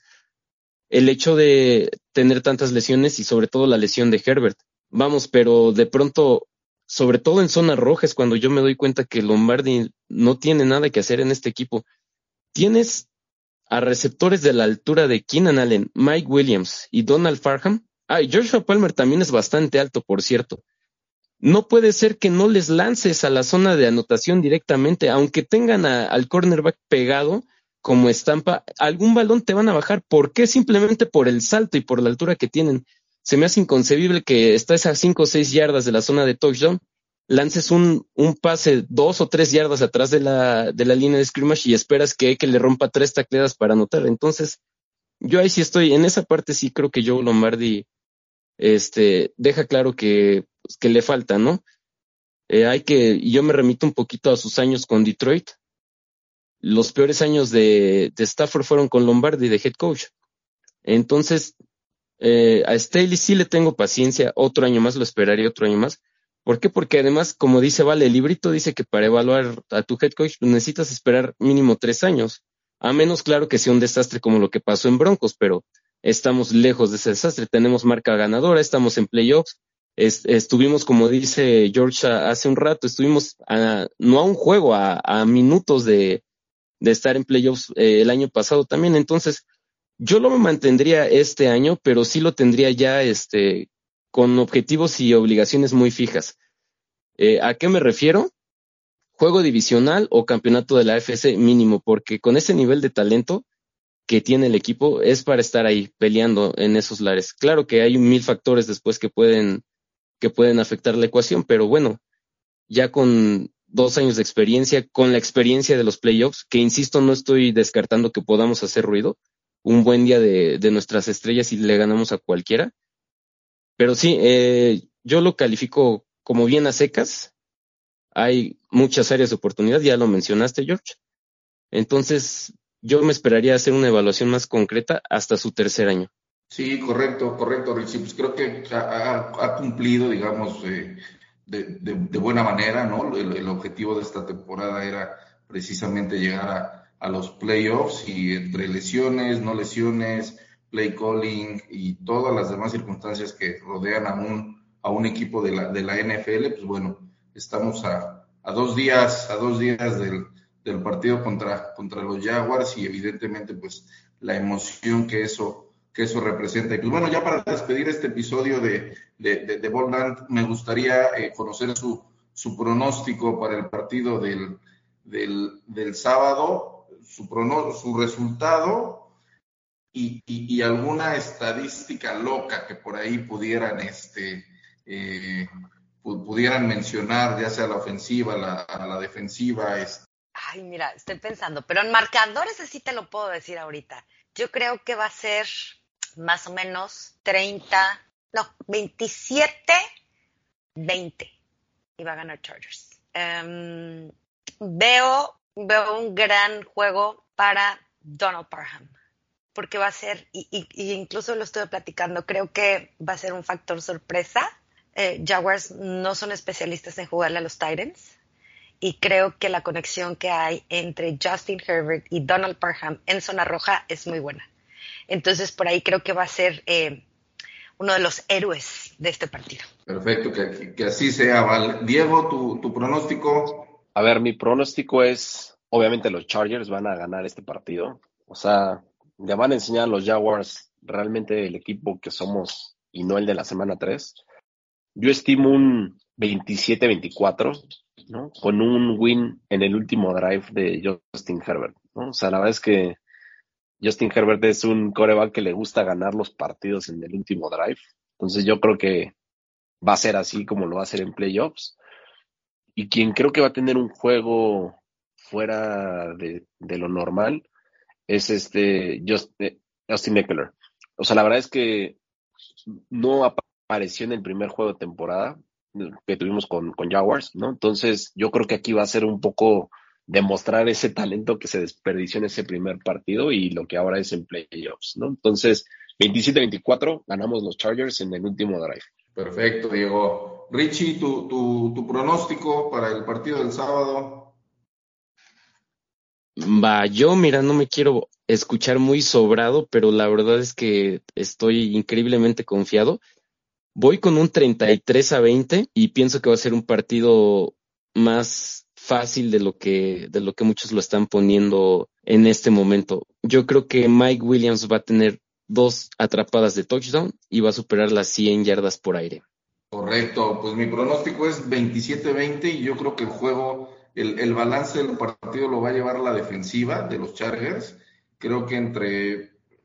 Speaker 4: el hecho de tener tantas lesiones y sobre todo la lesión de Herbert. Vamos, pero de pronto, sobre todo en zonas rojas, cuando yo me doy cuenta que Lombardi no tiene nada que hacer en este equipo, tienes a receptores de la altura de Keenan Allen, Mike Williams y Donald Farham. Ah, y Joshua Palmer también es bastante alto, por cierto. No puede ser que no les lances a la zona de anotación directamente, aunque tengan al cornerback pegado como estampa, algún balón te van a bajar. ¿Por qué? Simplemente por el salto y por la altura que tienen. Se me hace inconcebible que estás a cinco o seis yardas de la zona de touchdown, lances un, un pase dos o tres yardas atrás de la, de la línea de scrimmage y esperas que, que le rompa tres tacleadas para anotar. Entonces, yo ahí sí estoy, en esa parte sí creo que Joe Lombardi este, deja claro que, pues, que le falta, ¿no? Eh, hay que, yo me remito un poquito a sus años con Detroit. Los peores años de, de Stafford fueron con Lombardi de head coach. Entonces, eh, a Staley sí le tengo paciencia, otro año más, lo esperaría otro año más. ¿Por qué? Porque además, como dice Vale, el librito dice que para evaluar a tu head coach necesitas esperar mínimo tres años. A menos, claro, que sea un desastre como lo que pasó en Broncos, pero estamos lejos de ese desastre. Tenemos marca ganadora, estamos en playoffs. estuvimos, como dice George hace un rato, estuvimos a, no a un juego, a, a minutos de, de, estar en playoffs eh, el año pasado también. Entonces, yo lo mantendría este año, pero sí lo tendría ya este, con objetivos y obligaciones muy fijas. Eh, ¿A qué me refiero? Juego divisional o campeonato de la AFC mínimo, porque con ese nivel de talento que tiene el equipo es para estar ahí peleando en esos lares. Claro que hay mil factores después que pueden, que pueden afectar la ecuación, pero bueno, ya con dos años de experiencia, con la experiencia de los playoffs, que insisto, no estoy descartando que podamos hacer ruido, un buen día de, de nuestras estrellas y le ganamos a cualquiera. Pero sí, eh, yo lo califico como bien a secas. Hay muchas áreas de oportunidad, ya lo mencionaste, George. Entonces, yo me esperaría hacer una evaluación más concreta hasta su tercer año.
Speaker 1: Sí, correcto, correcto, Richie. Pues creo que ha, cumplido, digamos, eh, de, buena manera, ¿no? El, el, objetivo de esta temporada era precisamente llegar a, a los playoffs y entre lesiones, no lesiones, play calling y todas las demás circunstancias que rodean a un, a un equipo de la, de la NFL, pues bueno, estamos a, a dos días, a dos días del, del partido contra, contra los Jaguars y evidentemente pues la emoción que eso, que eso representa. Y pues bueno, ya para despedir este episodio de, de, de, de me gustaría eh, conocer su, su pronóstico para el partido del, del, del sábado su, prono, su resultado y, alguna estadística loca que por ahí pudieran, este, eh, pudieran mencionar, ya sea la ofensiva, la, defensiva.
Speaker 2: Ay, mira, estoy pensando, pero en marcadores así te lo puedo decir ahorita. Yo creo que va a ser más o menos 30, no, 27, 20 y va a ganar Chargers. Um, veo veo un gran juego para Donald Parham, porque va a ser, y, y, incluso lo estuve platicando, creo que va a ser un factor sorpresa. Eh, Jaguars no son especialistas en jugarle a los Titans, y creo que la conexión que hay entre Justin Herbert y Donald Parham en zona roja es muy buena. Entonces, por ahí creo que va a ser eh, uno de los héroes de este partido.
Speaker 1: Perfecto, que, que así sea, Val. Diego, tu, tu pronóstico.
Speaker 3: A ver, mi pronóstico es, obviamente los Chargers van a ganar este partido. O sea, le van a enseñar a los Jaguars realmente el equipo que somos y no el de la semana 3. Yo estimo un 27-24, ¿no? Con un win en el último drive de Justin Herbert, ¿no? O sea, la verdad es que Justin Herbert es un coreback que le gusta ganar los partidos en el último drive. Entonces yo creo que va a ser así como lo va a hacer en playoffs. Y quien creo que va a tener un juego fuera de, de lo normal es este Just, eh, Justin Eckler. O sea, la verdad es que no apareció en el primer juego de temporada que tuvimos con, con Jaguars, ¿no? Entonces, yo creo que aquí va a ser un poco demostrar ese talento que se desperdició en ese primer partido y lo que ahora es en playoffs, ¿no? Entonces, 27-24, ganamos los Chargers en el último drive.
Speaker 1: Perfecto, Diego. Richie, tu, tu, tu pronóstico para el partido del sábado.
Speaker 4: Va, yo mira, no me quiero escuchar muy sobrado, pero la verdad es que estoy increíblemente confiado. Voy con un 33 a 20 y pienso que va a ser un partido más fácil de lo que de lo que muchos lo están poniendo en este momento. Yo creo que Mike Williams va a tener dos atrapadas de touchdown y va a superar las 100 yardas por aire.
Speaker 1: Correcto, pues mi pronóstico es 27-20 y yo creo que el juego, el, el, balance del partido lo va a llevar la defensiva de los Chargers. Creo que entre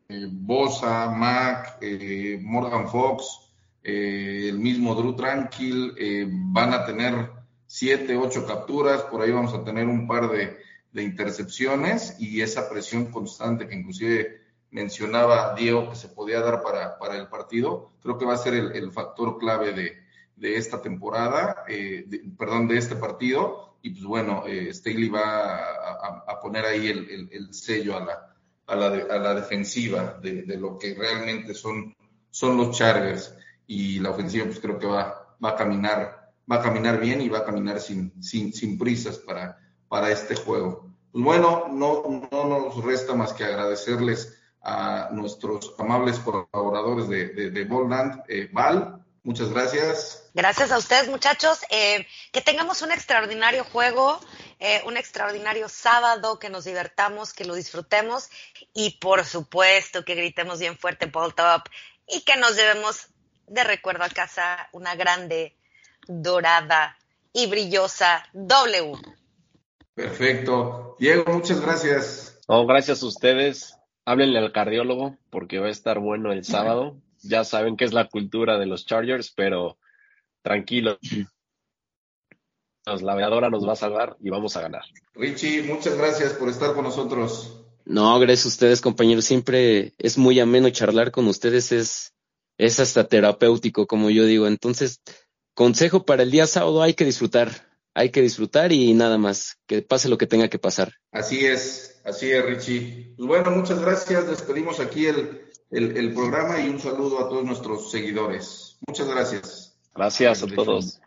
Speaker 1: eh, Bosa, Mac, eh, Morgan Fox, eh, el mismo Drew Tranquil, van a tener siete, ocho capturas, por ahí vamos a tener un par de, de intercepciones y esa presión constante que inclusive mencionaba Diego que se podía dar para, para el partido, creo que va a ser el, el factor clave de, de, esta temporada, eh, perdón, de este partido. Y pues bueno, eh, Staley va a, poner ahí el, el, el, sello a la, a la, de- a la defensiva de, lo que realmente son, son los Chargers. Y la ofensiva, pues creo que va, va a caminar, va a caminar bien y va a caminar sin, sin, prisas para, para este juego. Pues bueno, no, no nos resta más que agradecerles a nuestros amables colaboradores de, de, de. Eh, Val, muchas gracias.
Speaker 2: Gracias a ustedes, muchachos. Eh, que tengamos un extraordinario juego, eh, un extraordinario sábado, que nos divertamos, que lo disfrutemos y por supuesto que gritemos bien fuerte Ball Top y que nos llevemos de recuerdo a casa una grande, dorada y brillosa W.
Speaker 1: Perfecto. Diego, muchas gracias.
Speaker 3: No, gracias a ustedes. Háblenle al cardiólogo porque va a estar bueno el sábado. Ya saben que es la cultura de los Chargers, pero tranquilos. La veadora nos va a salvar y vamos a ganar.
Speaker 1: Richie, muchas gracias por estar con nosotros.
Speaker 4: No, gracias a ustedes, compañeros. Siempre es muy ameno charlar con ustedes. Es, es hasta terapéutico, como yo digo. Entonces, consejo para el día sábado, hay que disfrutar. Hay que disfrutar y nada más. Que pase lo que tenga que pasar.
Speaker 1: Así es, así es, Richie. Pues bueno, muchas gracias. Despedimos aquí el, el, el programa y un saludo a todos nuestros seguidores. Muchas gracias.
Speaker 3: Gracias a todos.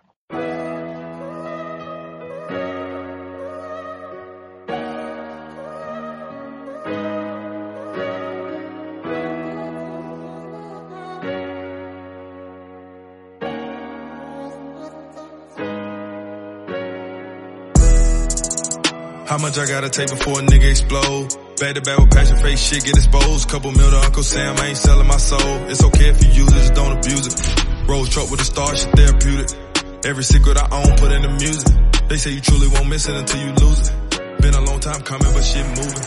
Speaker 5: How much I gotta take before a nigga explode? Back to back with passion face shit get exposed. Couple mil to Uncle Sam, I ain't selling my soul. It's okay if you use it, just don't abuse it. Rose truck with a star, shit therapeutic. Every secret I own, put in the music. They say you truly won't miss it until you lose it. Been a long time coming, but shit moving.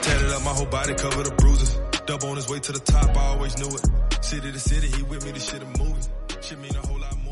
Speaker 5: Tatted up my whole body, covered the bruises. Dub on his way to the top, I always knew it. City to city, he with me, the shit a movie. Shit mean a whole lot more.